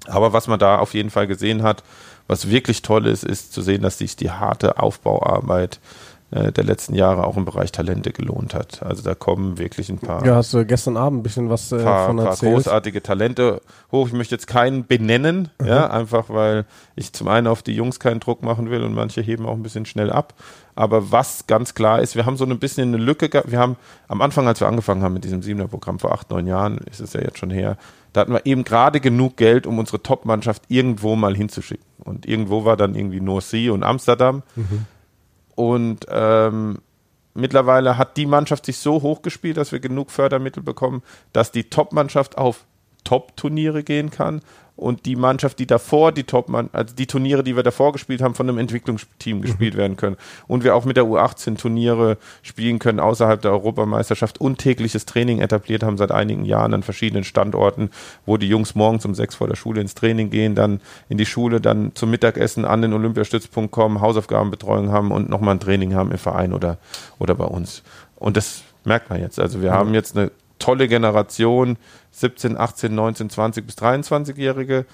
[SPEAKER 2] aber was man da auf jeden Fall gesehen hat, was wirklich toll ist, ist zu sehen, dass sich die harte Aufbauarbeit äh, der letzten Jahre auch im Bereich Talente gelohnt hat. Also da kommen wirklich ein paar.
[SPEAKER 1] Ja, hast du gestern Abend ein bisschen was äh,
[SPEAKER 2] paar, von erzählt. Paar großartige Talente hoch. Ich möchte jetzt keinen benennen, mhm. ja, einfach weil ich zum einen auf die Jungs keinen Druck machen will und manche heben auch ein bisschen schnell ab. Aber was ganz klar ist, wir haben so ein bisschen eine Lücke gehabt. Wir haben am Anfang, als wir angefangen haben mit diesem Siebener-Programm vor acht, neun Jahren, ist es ja jetzt schon her, da hatten wir eben gerade genug Geld, um unsere Top-Mannschaft irgendwo mal hinzuschicken. Und irgendwo war dann irgendwie North und Amsterdam. Mhm. Und ähm, mittlerweile hat die Mannschaft sich so hochgespielt, dass wir genug Fördermittel bekommen, dass die Top-Mannschaft auf Top-Turniere gehen kann und die Mannschaft, die davor die Top, also die Turniere, die wir davor gespielt haben, von einem Entwicklungsteam gespielt mhm. werden können. Und wir auch mit der U18 Turniere spielen können außerhalb der Europameisterschaft und tägliches Training etabliert haben seit einigen Jahren an verschiedenen Standorten, wo die Jungs morgens um sechs vor der Schule ins Training gehen, dann in die Schule, dann zum Mittagessen an den Olympiastützpunkt kommen, Hausaufgabenbetreuung haben und nochmal ein Training haben im Verein oder, oder bei uns. Und das merkt man jetzt. Also wir mhm. haben jetzt eine tolle Generation, 17, 18, 19, 20 bis 23-Jährige.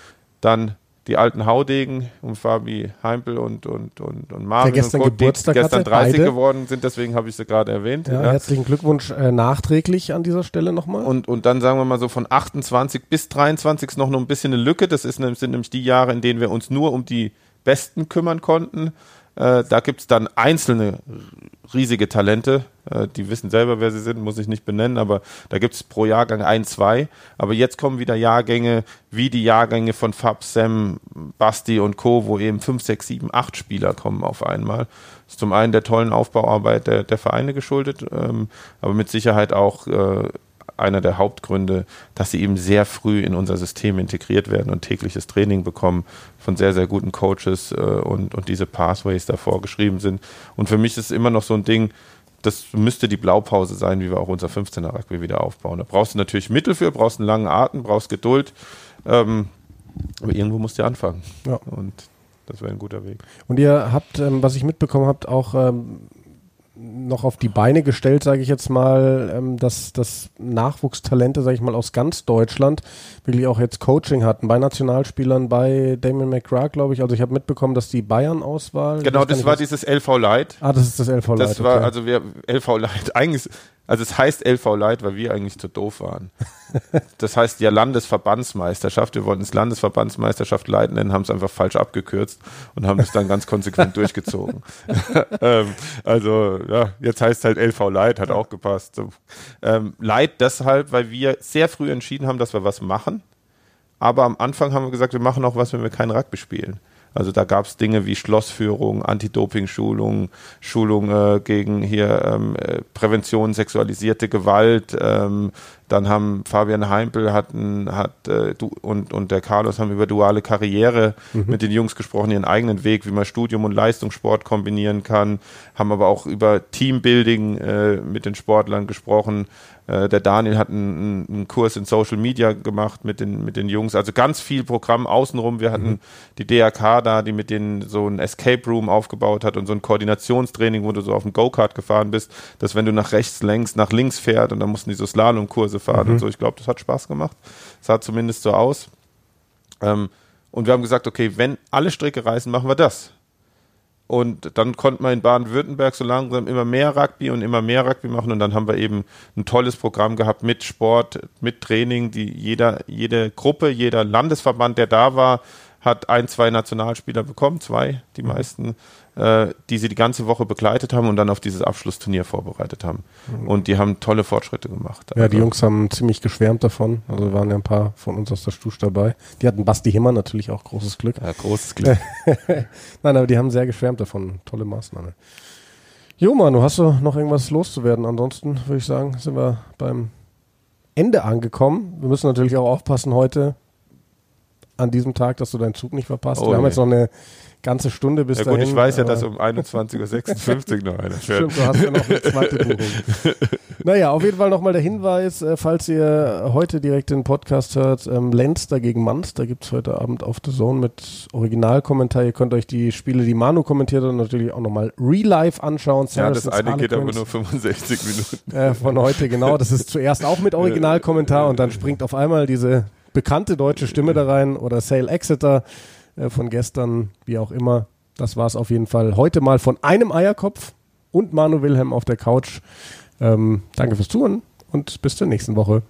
[SPEAKER 2] Dann die alten Haudegen um Fabi Heimpel und, und, und, und Marvin
[SPEAKER 1] Der gestern
[SPEAKER 2] und
[SPEAKER 1] Geburtstag
[SPEAKER 2] die gestern 30 beide. geworden sind, deswegen habe ich sie gerade erwähnt.
[SPEAKER 1] Ja, ja. Herzlichen Glückwunsch äh, nachträglich an dieser Stelle nochmal.
[SPEAKER 2] Und, und dann sagen wir mal so von 28 bis 23 ist noch, noch ein bisschen eine Lücke. Das ist, sind nämlich die Jahre, in denen wir uns nur um die Besten kümmern konnten. Äh, da gibt es dann einzelne riesige Talente. Äh, die wissen selber, wer sie sind, muss ich nicht benennen, aber da gibt es pro Jahrgang ein, zwei. Aber jetzt kommen wieder Jahrgänge wie die Jahrgänge von Fab, Sam, Basti und Co., wo eben fünf, sechs, sieben, acht Spieler kommen auf einmal. Das ist zum einen der tollen Aufbauarbeit der, der Vereine geschuldet, ähm, aber mit Sicherheit auch äh, einer der Hauptgründe, dass sie eben sehr früh in unser System integriert werden und tägliches Training bekommen von sehr, sehr guten Coaches äh, und, und diese Pathways da vorgeschrieben sind. Und für mich ist es immer noch so ein Ding, das müsste die Blaupause sein, wie wir auch unser 15er Rugby wieder aufbauen. Da brauchst du natürlich Mittel für, brauchst einen langen Atem, brauchst Geduld. Ähm, aber irgendwo musst du anfangen. Ja. Und das wäre ein guter Weg.
[SPEAKER 1] Und ihr habt, ähm, was ich mitbekommen habt, auch ähm, noch auf die Beine gestellt, sage ich jetzt mal, ähm, dass, dass Nachwuchstalente, sage ich mal, aus ganz Deutschland wirklich auch jetzt Coaching hatten bei Nationalspielern, bei Damon McGrath, glaube ich. Also ich habe mitbekommen, dass die Bayern-Auswahl.
[SPEAKER 2] Genau, das war dieses LV Light.
[SPEAKER 1] Ah, das ist das LV Light.
[SPEAKER 2] Das war, okay. also wir, LV Light, eigentlich also es heißt LV Light, weil wir eigentlich zu doof waren. Das heißt ja Landesverbandsmeisterschaft. Wir wollten es Landesverbandsmeisterschaft Light nennen, haben es einfach falsch abgekürzt und haben es dann ganz konsequent durchgezogen. ähm, also ja, jetzt heißt es halt LV Light, hat auch gepasst. Ähm, Light deshalb, weil wir sehr früh entschieden haben, dass wir was machen. Aber am Anfang haben wir gesagt, wir machen auch was, wenn wir kein Rugby spielen. Also da gab es Dinge wie Schlossführung, Anti-Doping-Schulung, Schulung äh, gegen hier ähm, äh, Prävention sexualisierte Gewalt. Ähm, dann haben Fabian Heimpel hatten, hat äh, du, und, und der Carlos haben über duale Karriere mhm. mit den Jungs gesprochen, ihren eigenen Weg, wie man Studium und Leistungssport kombinieren kann, haben aber auch über Teambuilding äh, mit den Sportlern gesprochen. Äh, der Daniel hat einen, einen, Kurs in Social Media gemacht mit den, mit den Jungs. Also ganz viel Programm außenrum. Wir hatten mhm. die DRK da, die mit denen so ein Escape Room aufgebaut hat und so ein Koordinationstraining, wo du so auf dem Go-Kart gefahren bist, dass wenn du nach rechts längst, nach links fährt und dann mussten die so Slalomkurse fahren mhm. und so. Ich glaube, das hat Spaß gemacht. Sah zumindest so aus. Ähm, und wir haben gesagt, okay, wenn alle Stricke reißen, machen wir das. Und dann konnte man in Baden-Württemberg so langsam immer mehr Rugby und immer mehr Rugby machen. Und dann haben wir eben ein tolles Programm gehabt mit Sport, mit Training, die jeder, jede Gruppe, jeder Landesverband, der da war, hat ein, zwei Nationalspieler bekommen, zwei, die mhm. meisten die sie die ganze Woche begleitet haben und dann auf dieses Abschlussturnier vorbereitet haben. Und die haben tolle Fortschritte gemacht.
[SPEAKER 1] Ja, also, die Jungs haben ziemlich geschwärmt davon. Also waren ja ein paar von uns aus der Stusch dabei. Die hatten Basti Himmer natürlich auch großes Glück.
[SPEAKER 2] Ja, großes Glück.
[SPEAKER 1] Nein, aber die haben sehr geschwärmt davon. Tolle Maßnahme. Jo, Manu, hast du noch irgendwas loszuwerden? Ansonsten würde ich sagen, sind wir beim Ende angekommen. Wir müssen natürlich auch aufpassen heute an diesem Tag, dass du deinen Zug nicht verpasst.
[SPEAKER 2] Oh
[SPEAKER 1] wir haben
[SPEAKER 2] je.
[SPEAKER 1] jetzt noch eine ganze Stunde bis
[SPEAKER 2] Ja
[SPEAKER 1] dahin.
[SPEAKER 2] gut, ich weiß ja, dass
[SPEAKER 1] aber-
[SPEAKER 2] um 21.56 Uhr noch einer fährt.
[SPEAKER 1] Stimmt, du hast ja noch eine zweite Buchung. naja, auf jeden Fall nochmal der Hinweis, äh, falls ihr heute direkt den Podcast hört, ähm, Lenster gegen Manz, da gibt es heute Abend auf The Zone mit Originalkommentar. Ihr könnt euch die Spiele, die Manu kommentiert hat, natürlich auch nochmal Real-Life anschauen.
[SPEAKER 2] Ja, das eine geht aber nur 65 Minuten.
[SPEAKER 1] äh, von heute, genau. Das ist zuerst auch mit Originalkommentar und dann springt auf einmal diese bekannte deutsche Stimme da rein oder Sale Exeter äh, von gestern, wie auch immer. Das war es auf jeden Fall heute mal von einem Eierkopf und Manu Wilhelm auf der Couch. Ähm, danke fürs Zuhören und bis zur nächsten Woche.